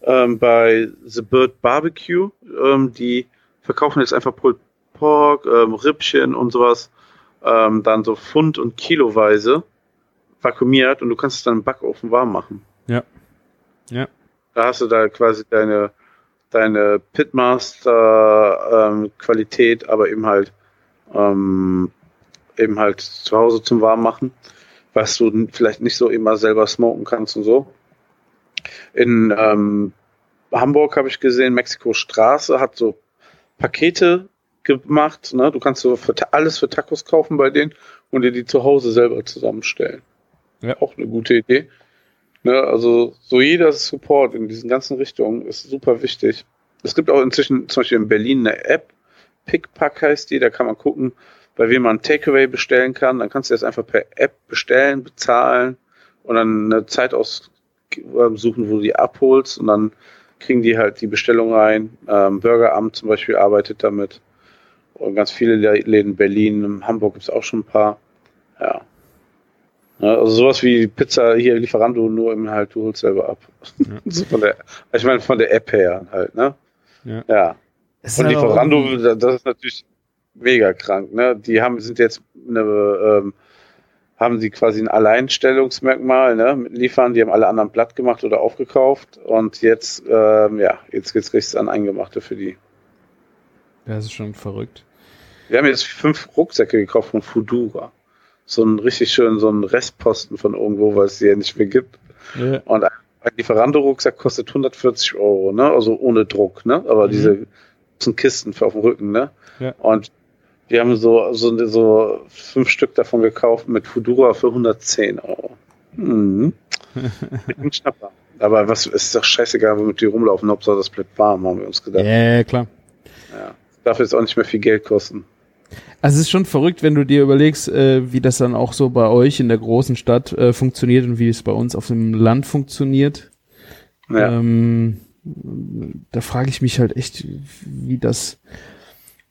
ähm, bei The Bird Barbecue, ähm, die verkaufen jetzt einfach Pulled Pork, ähm, Rippchen und sowas, ähm, dann so Pfund- und Kiloweise vakuumiert und du kannst es dann im Backofen warm machen. Ja. Ja. Da hast du da quasi deine deine Pitmaster ähm, Qualität, aber eben halt ähm, eben halt zu Hause zum Warmmachen, was du vielleicht nicht so immer selber smoken kannst und so. In ähm, Hamburg habe ich gesehen, Mexiko Straße hat so Pakete gemacht. Ne? Du kannst so für, alles für Tacos kaufen bei denen und dir die zu Hause selber zusammenstellen. Ja. Auch eine gute Idee. Ne, also so jeder Support in diesen ganzen Richtungen ist super wichtig. Es gibt auch inzwischen zum Beispiel in Berlin eine App, Pickpack heißt die, da kann man gucken, bei wem man Takeaway bestellen kann. Dann kannst du das einfach per App bestellen, bezahlen und dann eine Zeit aussuchen, wo du die abholst und dann kriegen die halt die Bestellung rein. Ähm, Bürgeramt zum Beispiel arbeitet damit. Und ganz viele Läden in Berlin, in Hamburg gibt es auch schon ein paar. Ja. Ja, also sowas wie Pizza hier Lieferando, nur im halt, du holst selber ab. Ja. so von der, ich meine von der App her halt, ne? Ja. ja. Und Lieferando, das ist natürlich mega krank, ne? Die haben, sind jetzt eine, ähm, haben sie quasi ein Alleinstellungsmerkmal, ne? Mit Liefern, die haben alle anderen platt gemacht oder aufgekauft und jetzt, ähm, ja, jetzt geht's richtig an Eingemachte für die. Ja, das ist schon verrückt. Wir haben jetzt fünf Rucksäcke gekauft von Fudura so einen richtig schönen, so einen Restposten von irgendwo, weil es die ja nicht mehr gibt. Ja. Und ein Lieferando-Rucksack kostet 140 Euro, ne? Also ohne Druck, ne? Aber mhm. diese großen Kisten für auf dem Rücken, ne? Ja. Und wir haben so, so, so fünf Stück davon gekauft mit Fudura für 110 Euro. Mhm. mit Schnapper. Aber was ist doch scheißegal, womit die rumlaufen, Hauptsache das bleibt warm, haben wir uns gedacht. Ja, klar. Ja. Darf jetzt auch nicht mehr viel Geld kosten. Also es ist schon verrückt, wenn du dir überlegst, äh, wie das dann auch so bei euch in der großen Stadt äh, funktioniert und wie es bei uns auf dem Land funktioniert. Ja. Ähm, da frage ich mich halt echt, wie das,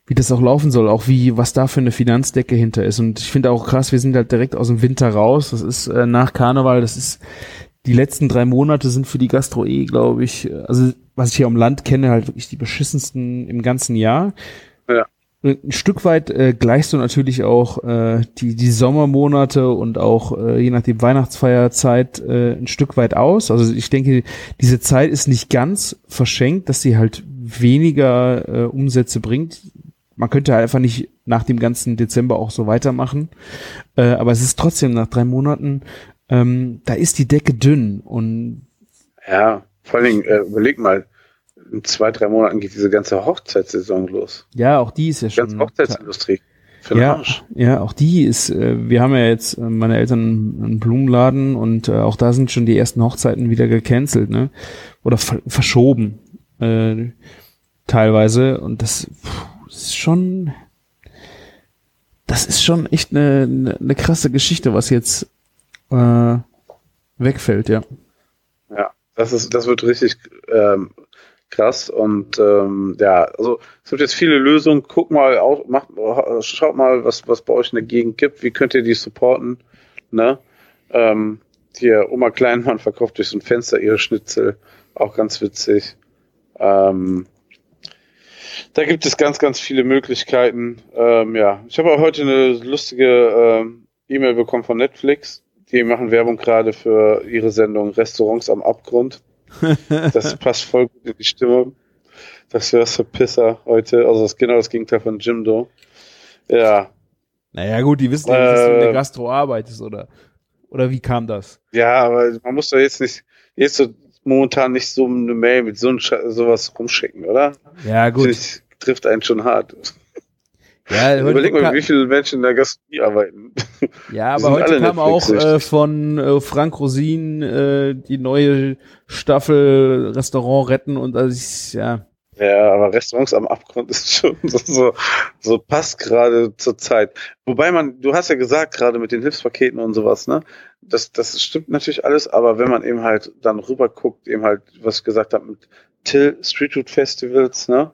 wie das auch laufen soll, auch wie, was da für eine Finanzdecke hinter ist. Und ich finde auch krass, wir sind halt direkt aus dem Winter raus. Das ist äh, nach Karneval, das ist die letzten drei Monate sind für die Gastro eh, glaube ich, also was ich hier am Land kenne, halt wirklich die beschissensten im ganzen Jahr. Ja. Ein Stück weit äh, gleichst du natürlich auch äh, die, die Sommermonate und auch äh, je nachdem Weihnachtsfeierzeit äh, ein Stück weit aus. Also ich denke, diese Zeit ist nicht ganz verschenkt, dass sie halt weniger äh, Umsätze bringt. Man könnte halt einfach nicht nach dem ganzen Dezember auch so weitermachen. Äh, aber es ist trotzdem nach drei Monaten ähm, da ist die Decke dünn und Ja, vor allen Dingen, äh, überleg mal, in zwei, drei Monaten geht diese ganze Hochzeitssaison los. ja, auch die ist ja Die ganze schon. Hochzeitsindustrie. Ja, ja, auch die ist, äh, wir haben ja jetzt, äh, meine Eltern einen Blumenladen und äh, auch da sind schon die ersten Hochzeiten wieder gecancelt, ne? Oder ver verschoben, äh, teilweise. Und das, das ist schon, das ist schon echt eine, eine, eine krasse Geschichte, was jetzt äh, wegfällt, ja. Ja, das ist, das wird richtig ähm, krass und ähm, ja, also es gibt jetzt viele Lösungen. Guck mal, auch, macht, schaut mal, was was bei euch in der Gegend gibt. Wie könnt ihr die supporten? Ne? Ähm, hier Oma Kleinmann verkauft durch so ein Fenster ihre Schnitzel, auch ganz witzig. Ähm, da gibt es ganz, ganz viele Möglichkeiten. Ähm, ja, ich habe auch heute eine lustige ähm, E-Mail bekommen von Netflix. Die machen Werbung gerade für ihre Sendung Restaurants am Abgrund. Das passt voll gut in die Stimmung. Das wäre für Pisser heute. Also das ist genau das Gegenteil von Jimdo. Ja. Naja, gut, die wissen ja, dass du in der Äh, Gastro arbeitest, oder? Oder wie kam das? Ja, aber man muss doch jetzt nicht, jetzt so momentan nicht so eine Mail mit so sowas rumschicken, oder? Ja, gut. Das trifft einen schon hart. Ja, Überleg mal, wie viele Menschen in der Gastronomie arbeiten. Ja, aber heute kam auch äh, von äh, Frank Rosin äh, die neue Staffel Restaurant retten und also ich, ja. Ja, aber Restaurants am Abgrund ist schon so, so, so passt gerade zur Zeit. Wobei man, du hast ja gesagt, gerade mit den Hilfspaketen und sowas, ne? Das, das stimmt natürlich alles, aber wenn man eben halt dann rüber guckt, eben halt, was ich gesagt habe, mit Till Street Food Festivals, ne?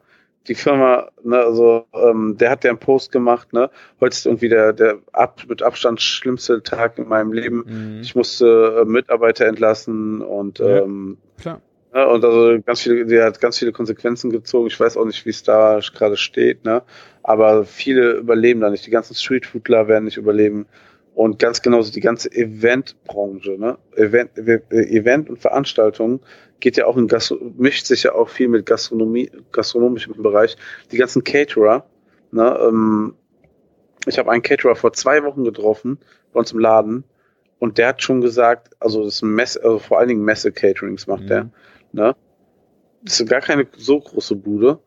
Die Firma, ne, also ähm, der hat ja einen Post gemacht, ne? Heute ist irgendwie der, der ab, mit Abstand schlimmste Tag in meinem Leben. Ich musste äh, Mitarbeiter entlassen und Ja. ähm, Klar. ja, und also ganz viele, der hat ganz viele Konsequenzen gezogen. Ich weiß auch nicht, wie es da gerade steht, ne? Aber viele überleben da nicht. Die ganzen Streetfoodler werden nicht überleben. Und ganz genauso die ganze Eventbranche, ne? Event, Event und Veranstaltungen geht ja auch in Gastro mischt sich ja auch viel mit Gastronomie, gastronomischem Bereich. Die ganzen Caterer, ne? Ähm, ich habe einen Caterer vor zwei Wochen getroffen bei uns im Laden und der hat schon gesagt, also das Messe, also vor allen Dingen Messe-Caterings macht Mhm. der, ne? Das ist gar keine so große Bude.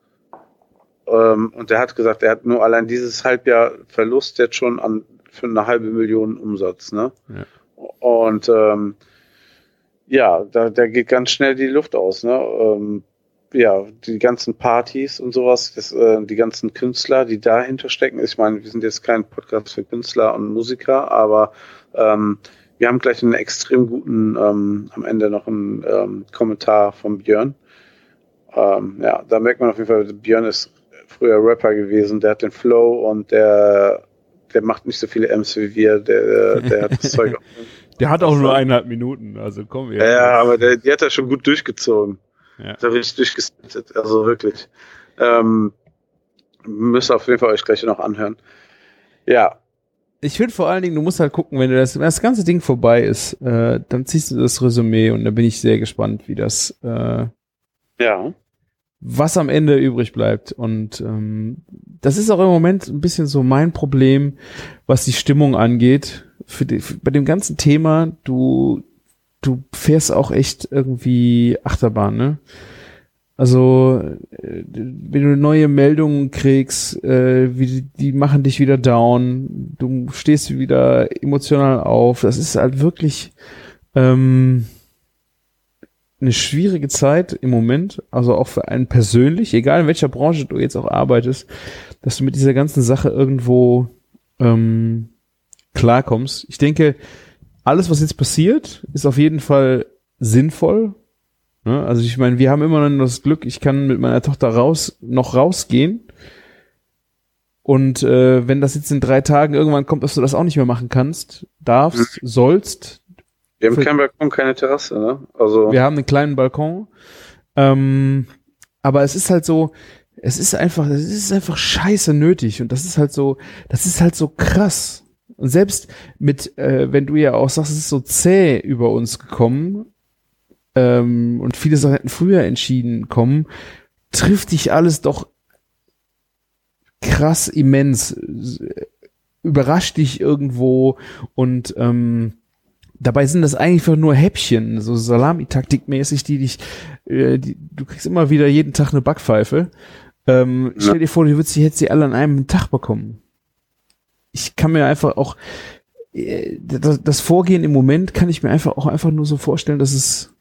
Ähm, und der hat gesagt, er hat nur allein dieses Halbjahr Verlust jetzt schon an für eine halbe Million Umsatz, ne? Ja. Und ähm, ja, da, da geht ganz schnell die Luft aus, ne? Ähm, ja, die ganzen Partys und sowas, das, äh, die ganzen Künstler, die dahinter stecken. Ich meine, wir sind jetzt kein Podcast für Künstler und Musiker, aber ähm, wir haben gleich einen extrem guten, ähm, am Ende noch einen ähm, Kommentar von Björn. Ähm, ja, da merkt man auf jeden Fall, Björn ist früher Rapper gewesen, der hat den Flow und der, der macht nicht so viele M's wie wir, der, der hat das Zeug. Der hat auch nur eineinhalb Minuten, also komm Ja, ja, aber der, die hat er schon gut durchgezogen. Ja. Da richtig durchgesittet, also wirklich. Ähm, müsst ihr auf jeden Fall euch gleich noch anhören. Ja, Ich finde vor allen Dingen, du musst halt gucken, wenn du das, wenn das ganze Ding vorbei ist, äh, dann ziehst du das Resümee und da bin ich sehr gespannt, wie das, äh, ja. was am Ende übrig bleibt. Und ähm, das ist auch im Moment ein bisschen so mein Problem, was die Stimmung angeht. Für die, für, bei dem ganzen Thema, du, du fährst auch echt irgendwie Achterbahn, ne? Also, äh, wenn du neue Meldungen kriegst, äh, wie, die- machen dich wieder down, du stehst wieder emotional auf. Das ist halt wirklich ähm, eine schwierige Zeit im Moment, also auch für einen persönlich, egal in welcher Branche du jetzt auch arbeitest. dass du mit dieser ganzen Sache irgendwo ähm, klarkommst. Ich denke, alles, was jetzt passiert, ist auf jeden Fall sinnvoll. Ne? Also ich meine, wir haben immer noch das Glück, ich kann mit meiner Tochter raus, noch rausgehen. Und äh, wenn das jetzt in drei Tagen irgendwann kommt, dass du das auch nicht mehr machen kannst, darfst, mhm. sollst. Wir haben keinen Balkon, keine Terrasse, ne? Also. Wir haben einen kleinen Balkon. Ähm, aber es ist halt so, es ist einfach, es ist einfach scheiße nötig. Und das ist halt so, das ist halt so krass. Und selbst mit, äh, wenn du ja auch sagst, es ist so zäh über uns gekommen, ähm, und viele Sachen hätten früher entschieden kommen, trifft dich alles doch krass immens, überrascht dich irgendwo und ähm, dabei sind das einfach nur Häppchen, so Salami-Taktik-mäßig, die dich, äh, die, du kriegst immer wieder jeden Tag eine Backpfeife. Ähm, ja. Stell dir vor, du würdest die jetzt sie alle an einem Tag bekommen. Ich kann mir einfach auch äh, das, das Vorgehen im Moment kann ich mir einfach auch einfach nur so vorstellen, dass es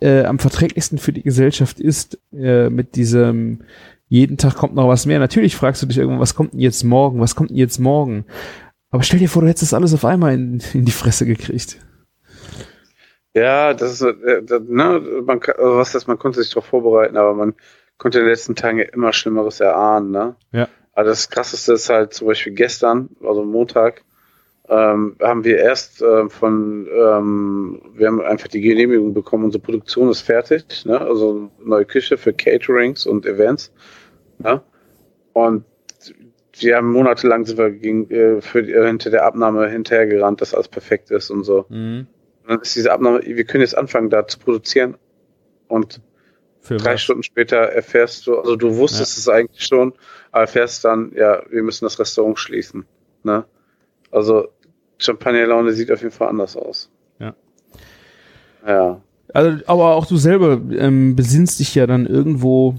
äh, am verträglichsten für die Gesellschaft ist, äh, mit diesem jeden Tag kommt noch was mehr. Natürlich fragst du dich irgendwann, was kommt denn jetzt morgen? Was kommt denn jetzt morgen? Aber stell dir vor, du hättest das alles auf einmal in, in die Fresse gekriegt. Ja, das ist, äh, ne, man, also was das, man konnte sich darauf vorbereiten, aber man konnte in den letzten Tagen immer Schlimmeres erahnen, ne? Ja. Aber das krasseste ist halt zum Beispiel gestern, also Montag, ähm, haben wir erst äh, von, ähm, wir haben einfach die Genehmigung bekommen, unsere Produktion ist fertig, ne? also neue Küche für Caterings und Events. Ne? Und wir haben monatelang sind wir gegen, äh, für, äh, hinter der Abnahme hinterhergerannt, dass alles perfekt ist und so. Mhm. Und dann ist diese Abnahme, wir können jetzt anfangen, da zu produzieren und für drei was? Stunden später erfährst du, also du wusstest ja. es eigentlich schon, aber erfährst dann, ja, wir müssen das Restaurant schließen. Ne? Also Champagnerlaune sieht auf jeden Fall anders aus. Ja. Ja. Also, aber auch du selber ähm, besinnst dich ja dann irgendwo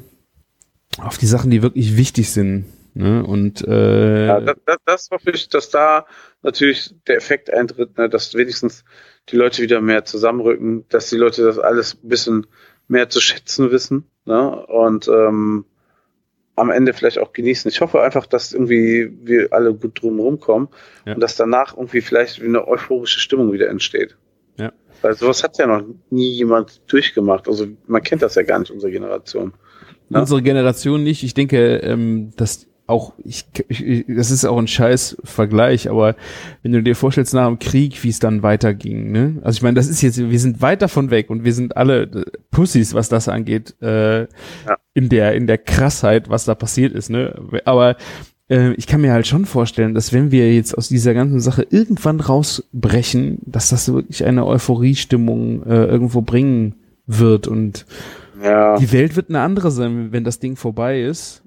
auf die Sachen, die wirklich wichtig sind. Ne? Und äh, ja, das, das, das hoffe ich, dass da natürlich der Effekt eintritt, ne? dass wenigstens die Leute wieder mehr zusammenrücken, dass die Leute das alles ein bisschen mehr zu schätzen wissen. Ne? Und ähm, am Ende vielleicht auch genießen. Ich hoffe einfach, dass irgendwie wir alle gut drumherum kommen ja. und dass danach irgendwie vielleicht eine euphorische Stimmung wieder entsteht. Ja. Weil sowas hat ja noch nie jemand durchgemacht. Also man kennt das ja gar nicht, unsere Generation. Ne? Unsere Generation nicht. Ich denke, ähm, dass auch, ich, ich, das ist auch ein scheiß Vergleich, aber wenn du dir vorstellst nach dem Krieg, wie es dann weiterging, ne? Also ich meine, das ist jetzt, wir sind weit davon weg und wir sind alle äh, Pussys, was das angeht, äh, ja. in der, in der Krassheit, was da passiert ist, ne? Aber äh, ich kann mir halt schon vorstellen, dass wenn wir jetzt aus dieser ganzen Sache irgendwann rausbrechen, dass das wirklich eine Euphoriestimmung äh, irgendwo bringen wird und ja. die Welt wird eine andere sein, wenn das Ding vorbei ist.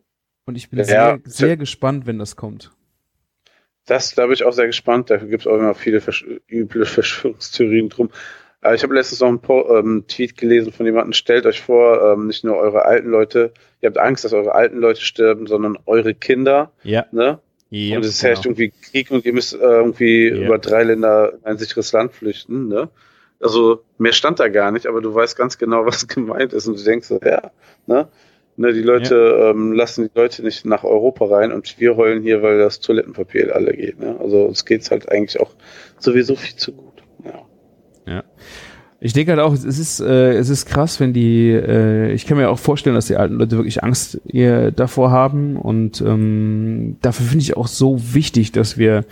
Und ich bin ja, sehr, sehr gespannt, wenn das kommt. Das, da bin ich auch sehr gespannt. Dafür gibt es auch immer viele Versch üble Verschwörungstheorien drum. Aber ich habe letztens noch einen po ähm, Tweet gelesen von jemandem, stellt euch vor, ähm, nicht nur eure alten Leute, ihr habt Angst, dass eure alten Leute sterben, sondern eure Kinder. Ja. Ne? Yep, und es herrscht genau. irgendwie Krieg und ihr müsst äh, irgendwie yep. über drei Länder in ein sicheres Land flüchten. Ne? Also mehr stand da gar nicht, aber du weißt ganz genau, was gemeint ist und du denkst so, ja, ne? Ne, die Leute ja. ähm, lassen die Leute nicht nach Europa rein und wir heulen hier, weil das Toilettenpapier alle geht. Ne? Also uns geht's halt eigentlich auch sowieso viel zu gut. Ja. ja. Ich denke halt auch, es ist, äh, es ist krass, wenn die, äh, ich kann mir auch vorstellen, dass die alten Leute wirklich Angst ihr davor haben und ähm, dafür finde ich auch so wichtig, dass wir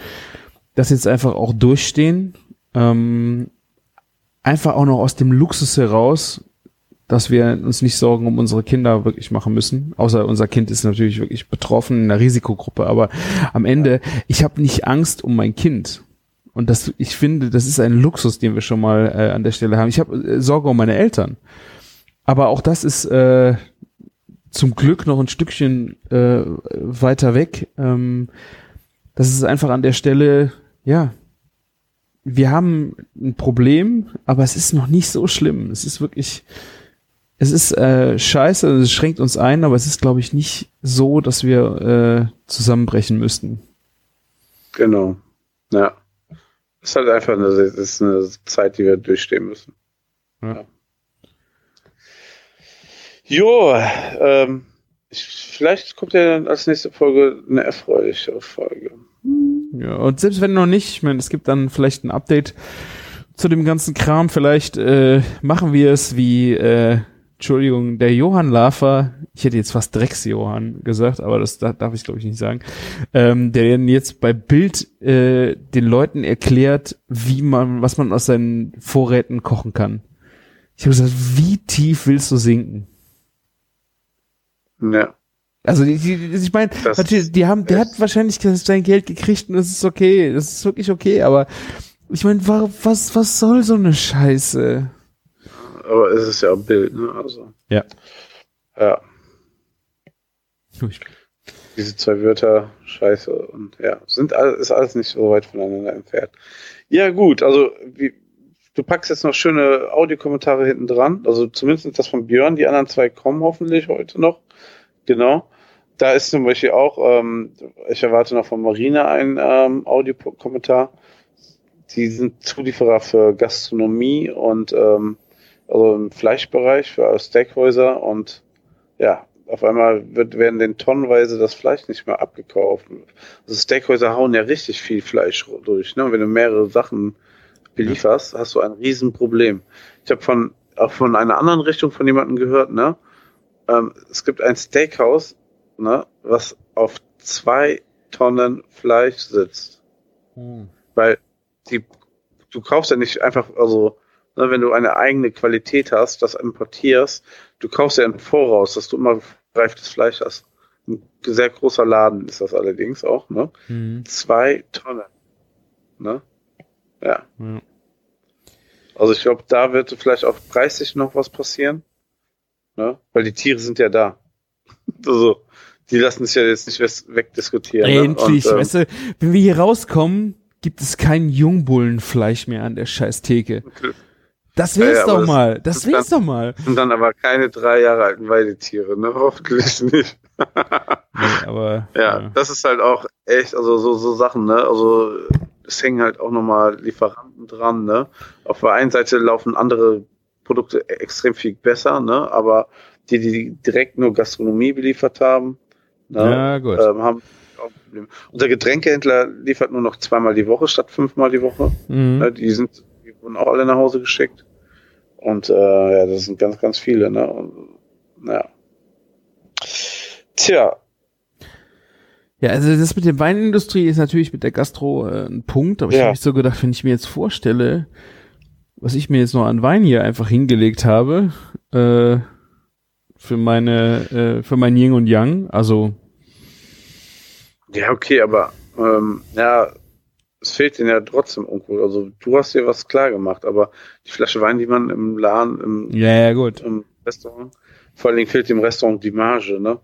das jetzt einfach auch durchstehen. Ähm, einfach auch noch aus dem Luxus heraus, dass wir uns nicht Sorgen um unsere Kinder wirklich machen müssen. Außer unser Kind ist natürlich wirklich betroffen in der Risikogruppe. Aber am Ende, ich habe nicht Angst um mein Kind. Und das, ich finde, das ist ein Luxus, den wir schon mal äh, an der Stelle haben. Ich habe äh, Sorge um meine Eltern. Aber auch das ist äh, zum Glück noch ein Stückchen äh, weiter weg. Ähm, das ist einfach an der Stelle, ja, wir haben ein Problem, aber es ist noch nicht so schlimm. Es ist wirklich, es ist äh, scheiße, es schränkt uns ein, aber es ist, glaube ich, nicht so, dass wir äh, zusammenbrechen müssten. Genau. Ja. Es ist halt einfach eine, ist eine Zeit, die wir durchstehen müssen. Ja. ja. Jo, ähm, ich, vielleicht kommt ja dann als nächste Folge eine erfreulichere Folge. Ja, und selbst wenn noch nicht, ich meine, es gibt dann vielleicht ein Update zu dem ganzen Kram. Vielleicht äh, machen wir es wie, äh, Entschuldigung, der Johann Lafer, ich hätte jetzt fast Drecks-Johann gesagt, aber das da, darf ich glaube ich nicht sagen, ähm, der jetzt bei Bild äh, den Leuten erklärt, wie man, was man aus seinen Vorräten kochen kann. Ich habe gesagt, wie tief willst du sinken? Ja. Also die, die, ich meine, natürlich, die haben, der hat wahrscheinlich sein Geld gekriegt und das ist okay, das ist wirklich okay, aber ich meine, wa- was, was soll so eine Scheiße? Aber es ist ja ein Bild, ne? Also. Ja. Ja. Diese zwei Wörter, scheiße und ja, sind alles, ist alles nicht so weit voneinander entfernt. Ja, gut, also wie, du packst jetzt noch schöne Audiokommentare hinten dran, also zumindest das von Björn, die anderen zwei kommen hoffentlich heute noch. Genau. Da ist zum Beispiel auch, ähm, ich erwarte noch von Marina einen ähm, Audiokommentar. Die sind Zulieferer für Gastronomie und ähm, also im Fleischbereich für Steakhäuser und ja, auf einmal wird, werden den tonnenweise das Fleisch nicht mehr abgekauft. Also Steakhäuser hauen ja richtig viel Fleisch durch. Ne? Und wenn du mehrere Sachen belieferst, hast du ein Riesenproblem. Ich habe von auch von einer anderen Richtung von jemandem gehört, ne? Ähm, es gibt ein Steakhouse, ne, was auf zwei Tonnen Fleisch sitzt. Weil die, du kaufst ja nicht einfach, also, ne, wenn du eine eigene Qualität hast, das importierst, du kaufst ja im Voraus, dass du immer reiftes Fleisch hast. Ein sehr großer Laden ist das allerdings auch, ne? Mhm. Zwei Tonnen. Ne? Ja. Ja. Also ich glaube, da wird vielleicht auch preislich noch was passieren. Ne? Weil die Tiere sind ja da. Also, die lassen sich ja jetzt nicht wegdiskutieren. Endlich, ne? Und, ähm, weißt du, wenn wir hier rauskommen, gibt es kein Jungbullenfleisch mehr an der scheiß Theke. Das wär's Ja, ja, doch das- mal, das das wär's doch mal. sind dann aber keine drei Jahre alten Weidetiere, ne? Hoffentlich nicht. Nee, aber, Ja, das ist halt auch echt, also so, so Sachen, ne? Also es hängen halt auch nochmal Lieferanten dran, ne? Auf der einen Seite laufen andere Produkte extrem viel besser, ne? Aber die, die direkt nur Gastronomie beliefert haben, ne? Ja, gut. ähm, haben. Unser Getränkehändler liefert nur noch zweimal die Woche statt fünfmal die Woche. Mhm. Ne? Die sind, wurden auch alle nach Hause geschickt. Und äh, ja, das sind ganz, ganz viele, ne? Und, ja. Tja, Ja, also das mit der Weinindustrie ist natürlich mit der Gastro äh, ein Punkt, aber ich Ja. habe mich so gedacht, wenn ich mir jetzt vorstelle, was ich mir jetzt noch an Wein hier einfach hingelegt habe, äh, für meine, äh, für mein Yin und Yang, also Ja, okay, aber ähm, ja, es fehlt denen ja trotzdem irgendwo. Also du hast dir was klar gemacht, aber die Flasche Wein, die man im Laden, im, ja, ja gut. im Restaurant, vor allen Dingen fehlt dem Restaurant die Marge, ne?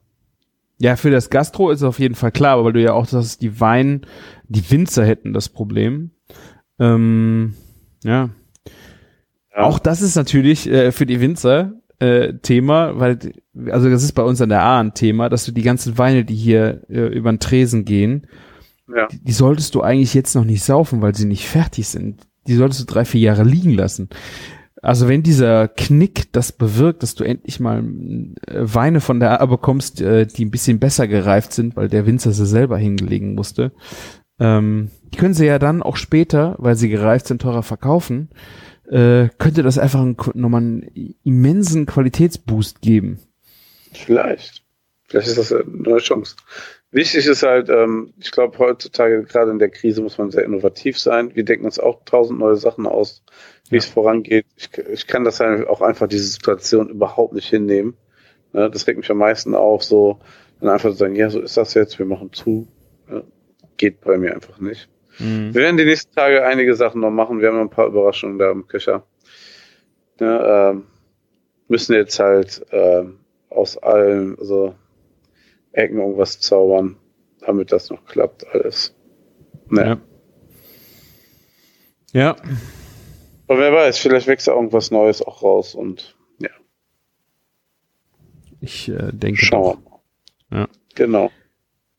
Ja, für das Gastro ist es auf jeden Fall klar, aber weil du ja auch sagst, die Wein, die Winzer hätten das Problem. Ähm, ja. Ja. Auch das ist natürlich äh, für die Winzer äh, Thema, weil, also das ist bei uns an der A ein Thema, dass du die ganzen Weine, die hier äh, über den Tresen gehen, Ja. die, die solltest du eigentlich jetzt noch nicht saufen, weil sie nicht fertig sind. Die solltest du drei, vier Jahre liegen lassen. Also wenn dieser Knick das bewirkt, dass du endlich mal äh, Weine von der A bekommst, äh, die ein bisschen besser gereift sind, weil der Winzer sie selber hingelegen musste, ähm, die können sie ja dann auch später, weil sie gereift sind, teurer verkaufen, äh, könnte das einfach einen, nochmal einen immensen Qualitätsboost geben. Vielleicht. Vielleicht ist das eine neue Chance. Wichtig ist halt, ähm, ich glaube, heutzutage, gerade in der Krise, muss man sehr innovativ sein. Wir denken uns auch tausend neue Sachen aus, wie es vorangeht. Ich, ich kann das halt auch einfach diese Situation überhaupt nicht hinnehmen. Ne, das regt mich am meisten auf, so dann einfach zu sagen, ja, so ist das jetzt, wir machen zu. Ja, geht bei mir einfach nicht. Wir werden die nächsten Tage einige Sachen noch machen. Wir haben noch ein paar Überraschungen da im Köcher. Ja, ähm, müssen jetzt halt ähm, aus allen also Ecken irgendwas zaubern, damit das noch klappt alles. Naja. Ja. Ja. Aber wer weiß, vielleicht wächst da irgendwas Neues auch raus und ja, Ich äh, denke schauen wir mal. Ja. Genau.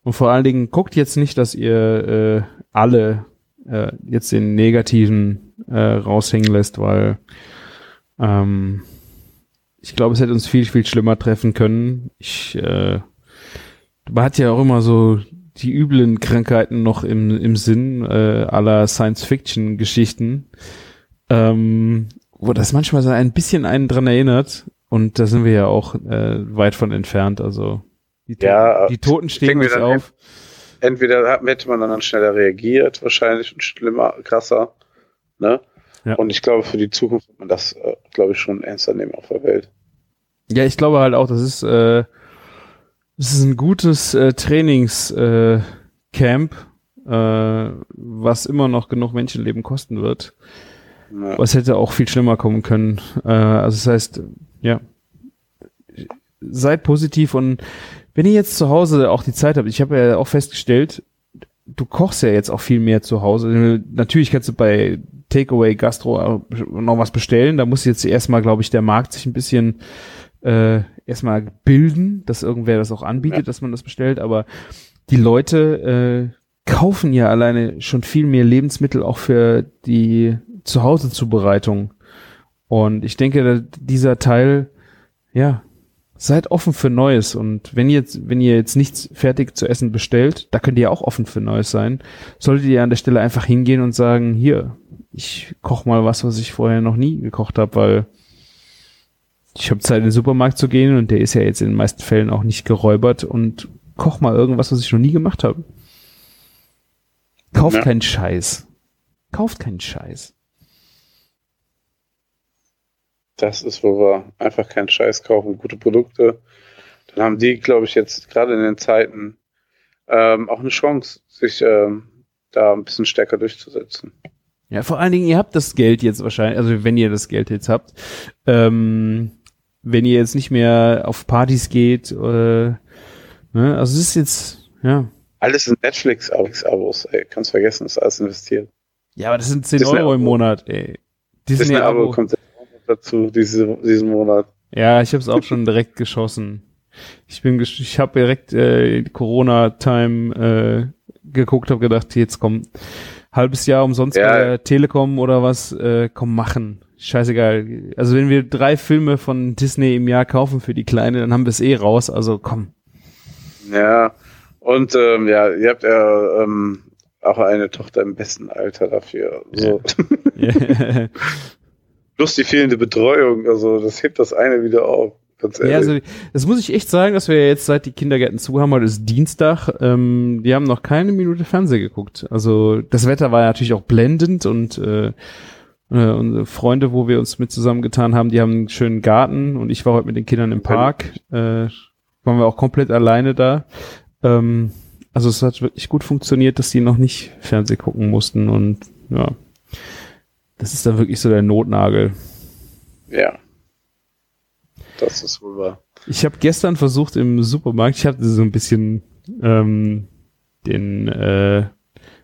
Und vor allen Dingen guckt jetzt nicht, dass ihr äh, alle äh, jetzt den negativen äh, raushängen lässt, weil ähm, ich glaube, es hätte uns viel, viel schlimmer treffen können. Ich äh, Man hat ja auch immer so die üblen Krankheiten noch im, im Sinn äh, aller Science-Fiction-Geschichten, ähm, wo das manchmal so ein bisschen einen dran erinnert. Und da sind wir ja auch äh, weit von entfernt. Also die, Ja, die Toten stehen nicht auf. Entweder hätte man dann schneller reagiert, wahrscheinlich und schlimmer, krasser. Ne? Ja. Und ich glaube, für die Zukunft wird man das, äh, glaube ich, schon ernster nehmen auf der Welt. Ja, ich glaube halt auch, das ist, äh, das ist ein gutes äh, Trainingscamp, äh, Camp, äh, was immer noch genug Menschenleben kosten wird. Ja. Was hätte auch viel schlimmer kommen können. Äh, also das heißt, ja, seid positiv und wenn ihr jetzt zu Hause auch die Zeit habt, ich habe ja auch festgestellt, du kochst ja jetzt auch viel mehr zu Hause. Natürlich kannst du bei Takeaway Gastro noch was bestellen. Da muss jetzt erstmal, glaube ich, der Markt sich ein bisschen äh, erstmal bilden, dass irgendwer das auch anbietet, Ja. dass man das bestellt. Aber die Leute äh, kaufen ja alleine schon viel mehr Lebensmittel auch für die Zuhause-Zubereitung. Und ich denke, dieser Teil, ja, seid offen für Neues. Und wenn ihr jetzt, wenn ihr jetzt nichts fertig zu essen bestellt, da könnt ihr auch offen für Neues sein. Solltet ihr an der Stelle einfach hingehen und sagen, hier, ich koche mal was, was ich vorher noch nie gekocht habe, weil ich habe Zeit in den Supermarkt zu gehen und der ist ja jetzt in den meisten Fällen auch nicht geräubert und koch mal irgendwas, was ich noch nie gemacht habe. Kauft Ja. keinen Scheiß. Kauft keinen Scheiß. Das ist, wo wir einfach keinen Scheiß kaufen, gute Produkte. Dann haben die, glaube ich, jetzt gerade in den Zeiten ähm, auch eine Chance, sich ähm, da ein bisschen stärker durchzusetzen. Ja, vor allen Dingen, ihr habt das Geld jetzt wahrscheinlich, also wenn ihr das Geld jetzt habt, ähm, wenn ihr jetzt nicht mehr auf Partys geht, äh, ne, also es ist jetzt, ja. Alles sind Netflix-Abos, ey. Kannst vergessen, ist alles investiert. Ja, aber das sind 10 Disney Euro im. Monat, ey. Disney-Abo kommt dazu, diese, diesen Monat. Ja, ich habe es auch schon direkt geschossen. Ich bin, ich habe direkt äh, Corona-Time äh, geguckt, habe gedacht, jetzt komm, halbes Jahr umsonst Ja. bei der Telekom oder was, äh, komm machen. Scheißegal. Also wenn wir drei Filme von Disney im Jahr kaufen für die Kleine, dann haben wir es eh raus. Also komm. Ja, und ähm, ja, ihr habt ja ähm, auch eine Tochter im besten Alter dafür. So. ja, Plus die fehlende Betreuung, also das hebt das eine wieder auf. Ganz ehrlich. also das muss ich echt sagen, dass wir ja jetzt seit die Kindergärten zu haben, heute ist Dienstag, ähm, die haben noch keine Minute Fernsehen geguckt. Also das Wetter war ja natürlich auch blendend und äh, äh, unsere Freunde, wo wir uns mit zusammengetan haben, die haben einen schönen Garten und ich war heute mit den Kindern im Park. Äh, waren wir auch komplett alleine da. Ähm, also es hat wirklich gut funktioniert, dass die noch nicht Fernsehen gucken mussten und ja, das ist dann wirklich so der Notnagel. ja. Das ist wohl wahr. Ich habe gestern versucht im Supermarkt, ich hatte so ein bisschen ähm, den, äh,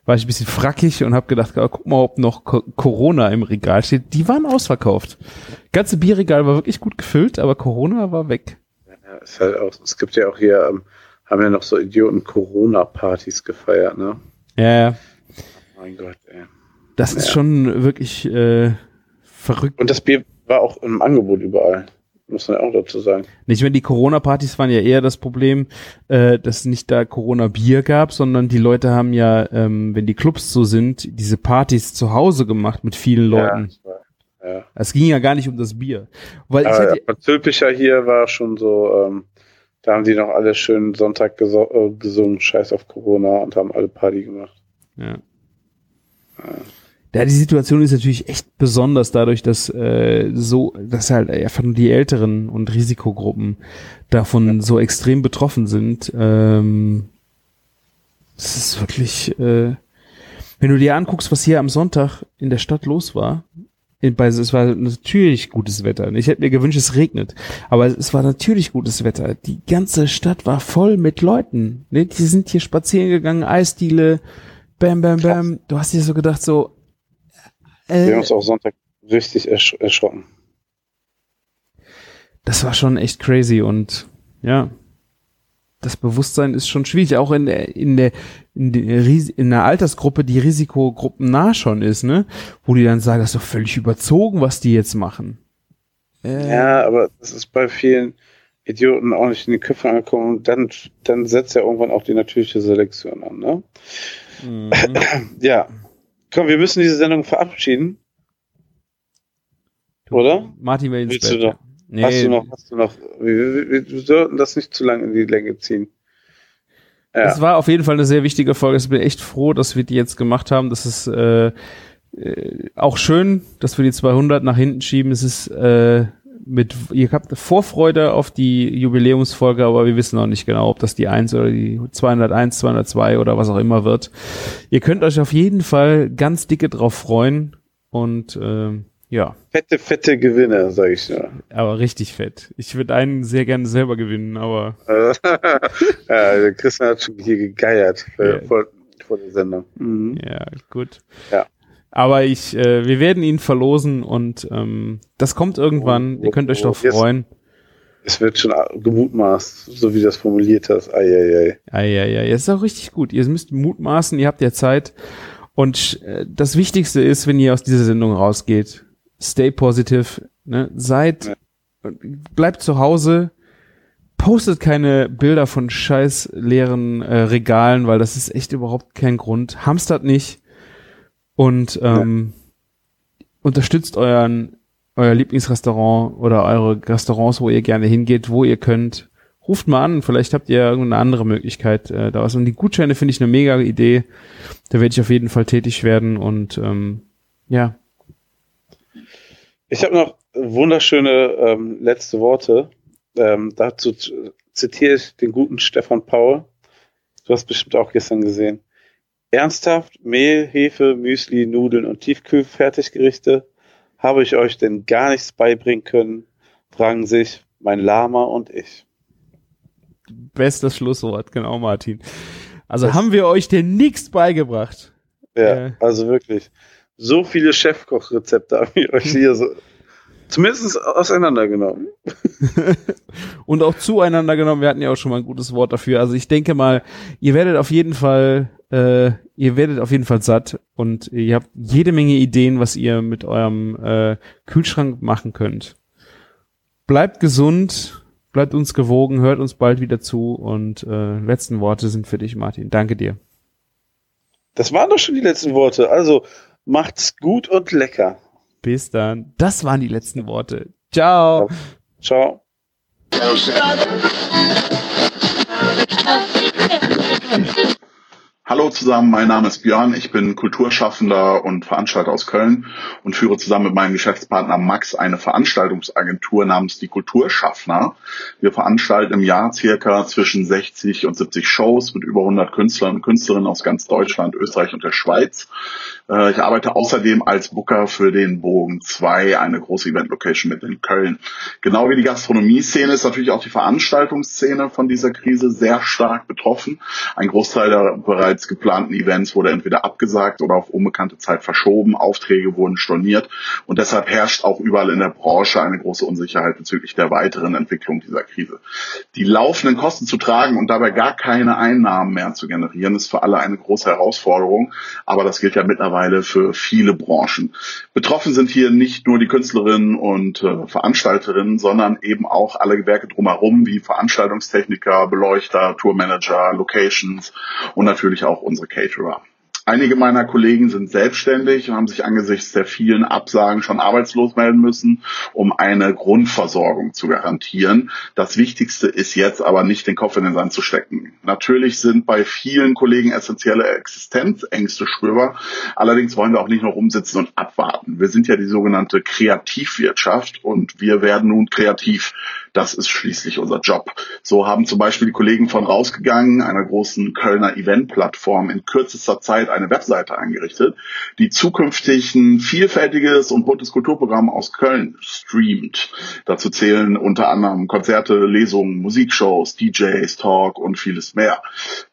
war ich ein bisschen frackig und habe gedacht, oh, guck mal, ob noch Co Corona im Regal steht. Die waren ausverkauft. Ganze Bierregal war wirklich gut gefüllt, aber Corona war weg. Ja, ist halt auch, es gibt ja auch hier, ähm, haben ja noch so Idioten Corona-Partys gefeiert, ne? Ja, ja. Mein Gott, ey. Das ist Ja. schon wirklich äh, verrückt. Und das Bier war auch im Angebot überall. Muss man ja auch dazu sagen. Nicht, wenn die Corona-Partys waren ja eher das Problem, äh, dass es nicht da Corona-Bier gab, sondern die Leute haben ja, ähm, wenn die Clubs so sind, diese Partys zu Hause gemacht mit vielen Leuten. Ja, ja. Es ging ja gar nicht um das Bier. Weil ich Aber, hatte, aber Zülpicher hier war schon so, ähm, da haben die noch alle schön Sonntag äh, gesungen, Scheiß auf Corona und haben alle Party gemacht. ja. Ja, die Situation ist natürlich echt besonders dadurch, dass äh, so, dass halt einfach nur die Älteren und Risikogruppen davon so extrem betroffen sind. Ähm, das ist wirklich, äh, wenn du dir anguckst, was hier am Sonntag in der Stadt los war, in, bei, es war natürlich gutes Wetter. Ich hätte mir gewünscht, es regnet, aber es war natürlich gutes Wetter. Die ganze Stadt war voll mit Leuten. Ne? Die sind hier spazieren gegangen, Eisdiele, bam, bam, bam. Du hast dir so gedacht, so, Wir haben äh, uns auch Sonntag richtig ersch erschrocken. das war schon echt crazy und ja, das Bewusstsein ist schon schwierig, auch in der, in der, in der, in der Altersgruppe, die Risikogruppen nah schon ist, ne, wo die dann sagen, das ist doch völlig überzogen, was die jetzt machen. Äh, Ja, aber das ist bei vielen, Idioten auch nicht in die Köpfe ankommen, dann, dann setzt ja irgendwann auch die natürliche Selektion an, ne? Mhm. Ja. Komm, wir müssen diese Sendung verabschieden. Oder? Martin will ins Willst Bett. Du noch, nee. Hast du noch, hast du noch, wir, wir, wir sollten das nicht zu lange in die Länge ziehen. Ja. Das war auf jeden Fall eine sehr wichtige Folge. Ich bin echt froh, dass wir die jetzt gemacht haben. Das ist äh, äh, auch schön, dass wir die 200 nach hinten schieben. Es ist äh, mit, ihr habt Vorfreude auf die Jubiläumsfolge, aber wir wissen noch nicht genau, ob das die 1 oder die 201, 202 oder was auch immer wird. Ihr könnt euch auf jeden Fall ganz dicke drauf freuen und äh, ja. Fette, fette Gewinner, sag ich nur. Aber richtig fett. Ich würde einen sehr gerne selber gewinnen, aber. ja, Christian hat schon hier gegeiert ja. vor, vor der Sendung. Mhm. Ja, gut. Ja. Aber ich, äh, wir werden ihn verlosen und ähm, das kommt irgendwann. Oh, Ihr könnt euch oh, doch freuen. Es wird schon gemutmaßt, so wie du das formuliert hast. Eieiei. Eieiei. Es ist auch richtig gut. Ihr müsst mutmaßen, ihr habt ja Zeit. Und äh, das Wichtigste ist, wenn ihr aus dieser Sendung rausgeht, stay positive, ne? seid, ja. bleibt zu Hause, postet keine Bilder von scheiß leeren äh, Regalen, weil das ist echt überhaupt kein Grund. Hamstert nicht und ähm, ja. unterstützt euren euer Lieblingsrestaurant oder eure Restaurants, wo ihr gerne hingeht, wo ihr könnt. Ruft mal an, vielleicht habt ihr irgendeine andere Möglichkeit äh, da was. Und die Gutscheine finde ich eine mega Idee. Da werde ich auf jeden Fall tätig werden und ähm, ja. Ich habe noch wunderschöne ähm, letzte Worte. Ähm, dazu zitiere ich den guten Stefan Paul. Du hast bestimmt auch gestern gesehen. Ernsthaft, Mehl, Hefe, Müsli, Nudeln und Tiefkühlfertiggerichte? Habe ich euch denn gar nichts beibringen können? Fragen sich mein Lama und ich. Bestes Schlusswort, genau, Martin. Also das haben wir euch denn nichts beigebracht? Ja, äh. also wirklich. So viele Chefkochrezepte haben wir euch hier so zumindest auseinandergenommen. und auch zueinander genommen. Wir hatten ja auch schon mal ein gutes Wort dafür. Also ich denke mal, ihr werdet auf jeden Fall äh, ihr werdet auf jeden Fall satt und ihr habt jede Menge Ideen, was ihr mit eurem äh, Kühlschrank machen könnt. Bleibt gesund, bleibt uns gewogen, hört uns bald wieder zu und äh, letzten Worte sind für dich, Martin. Danke dir. Das waren doch schon die letzten Worte. Also macht's gut und lecker. Bis dann. Das waren die letzten Worte. Ciao. Ciao. Hallo zusammen, mein Name ist Björn, ich bin Kulturschaffender und Veranstalter aus Köln und führe zusammen mit meinem Geschäftspartner Max eine Veranstaltungsagentur namens die Kulturschaffner. Wir veranstalten im Jahr circa zwischen 60 und 70 Shows mit über 100 Künstlern und Künstlerinnen aus ganz Deutschland, Österreich und der Schweiz. Äh, ich arbeite außerdem als Booker für den Bogen 2, eine große Event-Location mit in Köln. Genau wie die Gastronomie-Szene ist natürlich auch die Veranstaltungsszene von dieser Krise sehr stark betroffen. Ein Großteil der bereits geplanten Events wurde entweder abgesagt oder auf unbekannte Zeit verschoben, Aufträge wurden storniert und deshalb herrscht auch überall in der Branche eine große Unsicherheit bezüglich der weiteren Entwicklung dieser Krise. Die laufenden Kosten zu tragen und dabei gar keine Einnahmen mehr zu generieren, ist für alle eine große Herausforderung, aber das gilt ja mittlerweile mittlerweile für viele Branchen. Betroffen sind hier nicht nur die Künstlerinnen und äh, Veranstalterinnen, sondern eben auch alle Gewerke drumherum, wie Veranstaltungstechniker, Beleuchter, Tourmanager, Locations und natürlich auch unsere Caterer. Einige meiner Kollegen sind selbstständig und haben sich angesichts der vielen Absagen schon arbeitslos melden müssen, um eine Grundversorgung zu garantieren. Das Wichtigste ist jetzt aber nicht den Kopf in den Sand zu stecken. Natürlich sind bei vielen Kollegen essentielle Existenzängste spürbar. Allerdings wollen wir auch nicht noch umsitzen und abwarten. Wir sind ja die sogenannte Kreativwirtschaft und wir werden nun kreativ. Das ist schließlich unser Job. So haben zum Beispiel die Kollegen von Rausgegangen, einer großen Kölner Eventplattform, in kürzester Zeit eine Webseite eingerichtet, die zukünftig ein vielfältiges und buntes Kulturprogramm aus Köln streamt. Dazu zählen unter anderem Konzerte, Lesungen, Musikshows, DJs, Talk und vieles mehr.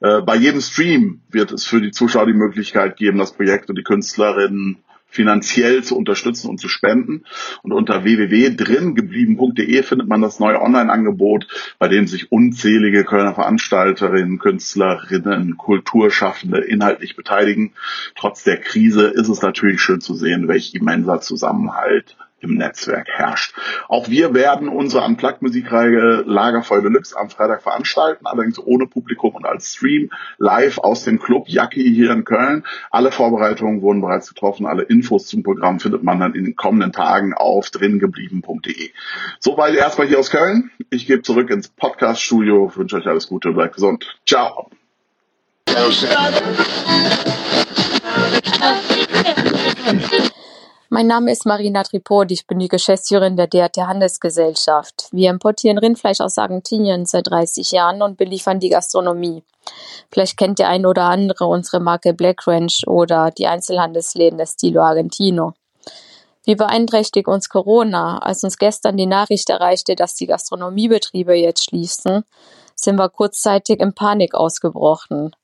Äh, bei jedem Stream wird es für die Zuschauer die Möglichkeit geben, das Projekt und die Künstlerinnen finanziell zu unterstützen und zu spenden. Und unter www.dringeblieben.de findet man das neue Online-Angebot, bei dem sich unzählige Kölner Veranstalterinnen, Künstlerinnen, Kulturschaffende inhaltlich beteiligen. Trotz der Krise ist es natürlich schön zu sehen, welch immenser Zusammenhalt im Netzwerk herrscht. Auch wir werden unsere Unplugged-Musikreihe Lagerfeuer Deluxe am Freitag veranstalten, allerdings ohne Publikum und als Stream live aus dem Club Jacki hier in Köln. Alle Vorbereitungen wurden bereits getroffen, alle Infos zum Programm findet man dann in den kommenden Tagen auf dringeblieben.de. Soweit erstmal hier aus Köln. Ich gebe zurück ins Podcast-Studio, wünsche euch alles Gute, bleibt gesund. Ciao. Mein Name ist Marina Tripod, ich bin die Geschäftsführerin der DRT Handelsgesellschaft. Wir importieren Rindfleisch aus Argentinien seit 30 Jahren und beliefern die Gastronomie. Vielleicht kennt der ein oder andere unsere Marke Black Ranch oder die Einzelhandelsläden des Stilo Argentino. Wie beeinträchtigt uns Corona? Als uns gestern die Nachricht erreichte, dass die Gastronomiebetriebe jetzt schließen, sind wir kurzzeitig in Panik ausgebrochen.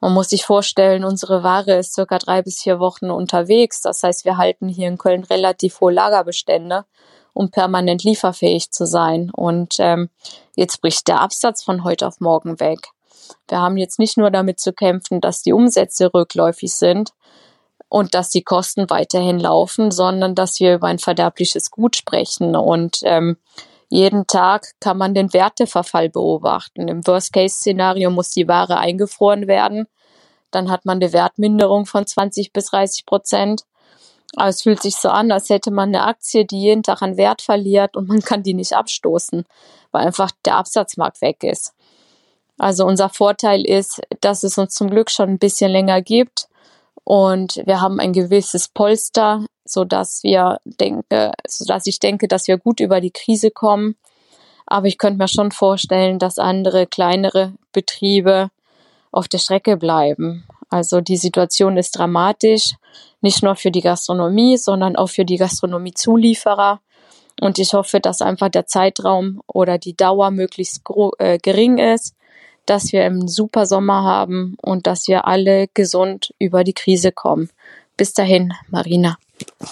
Man muss sich vorstellen, unsere Ware ist circa drei bis vier Wochen unterwegs. Das heißt, wir halten hier in Köln relativ hohe Lagerbestände, um permanent lieferfähig zu sein. Und ähm, jetzt bricht der Absatz von heute auf morgen weg. Wir haben jetzt nicht nur damit zu kämpfen, dass die Umsätze rückläufig sind und dass die Kosten weiterhin laufen, sondern dass wir über ein verderbliches Gut sprechen. Und ähm, jeden Tag kann man den Werteverfall beobachten. Im Worst-Case-Szenario muss die Ware eingefroren werden. Dann hat man eine Wertminderung von 20 bis 30 Prozent. Aber es fühlt sich so an, als hätte man eine Aktie, die jeden Tag an Wert verliert und man kann die nicht abstoßen, weil einfach der Absatzmarkt weg ist. Also unser Vorteil ist, dass es uns zum Glück schon ein bisschen länger gibt und wir haben ein gewisses Polster so dass wir denke, so dass ich denke, dass wir gut über die Krise kommen. Aber ich könnte mir schon vorstellen, dass andere kleinere Betriebe auf der Strecke bleiben. Also die Situation ist dramatisch, nicht nur für die Gastronomie, sondern auch für die Gastronomiezulieferer. Und ich hoffe, dass einfach der Zeitraum oder die Dauer möglichst äh, gering ist, dass wir einen super Sommer haben und dass wir alle gesund über die Krise kommen. Bis dahin, Marina. you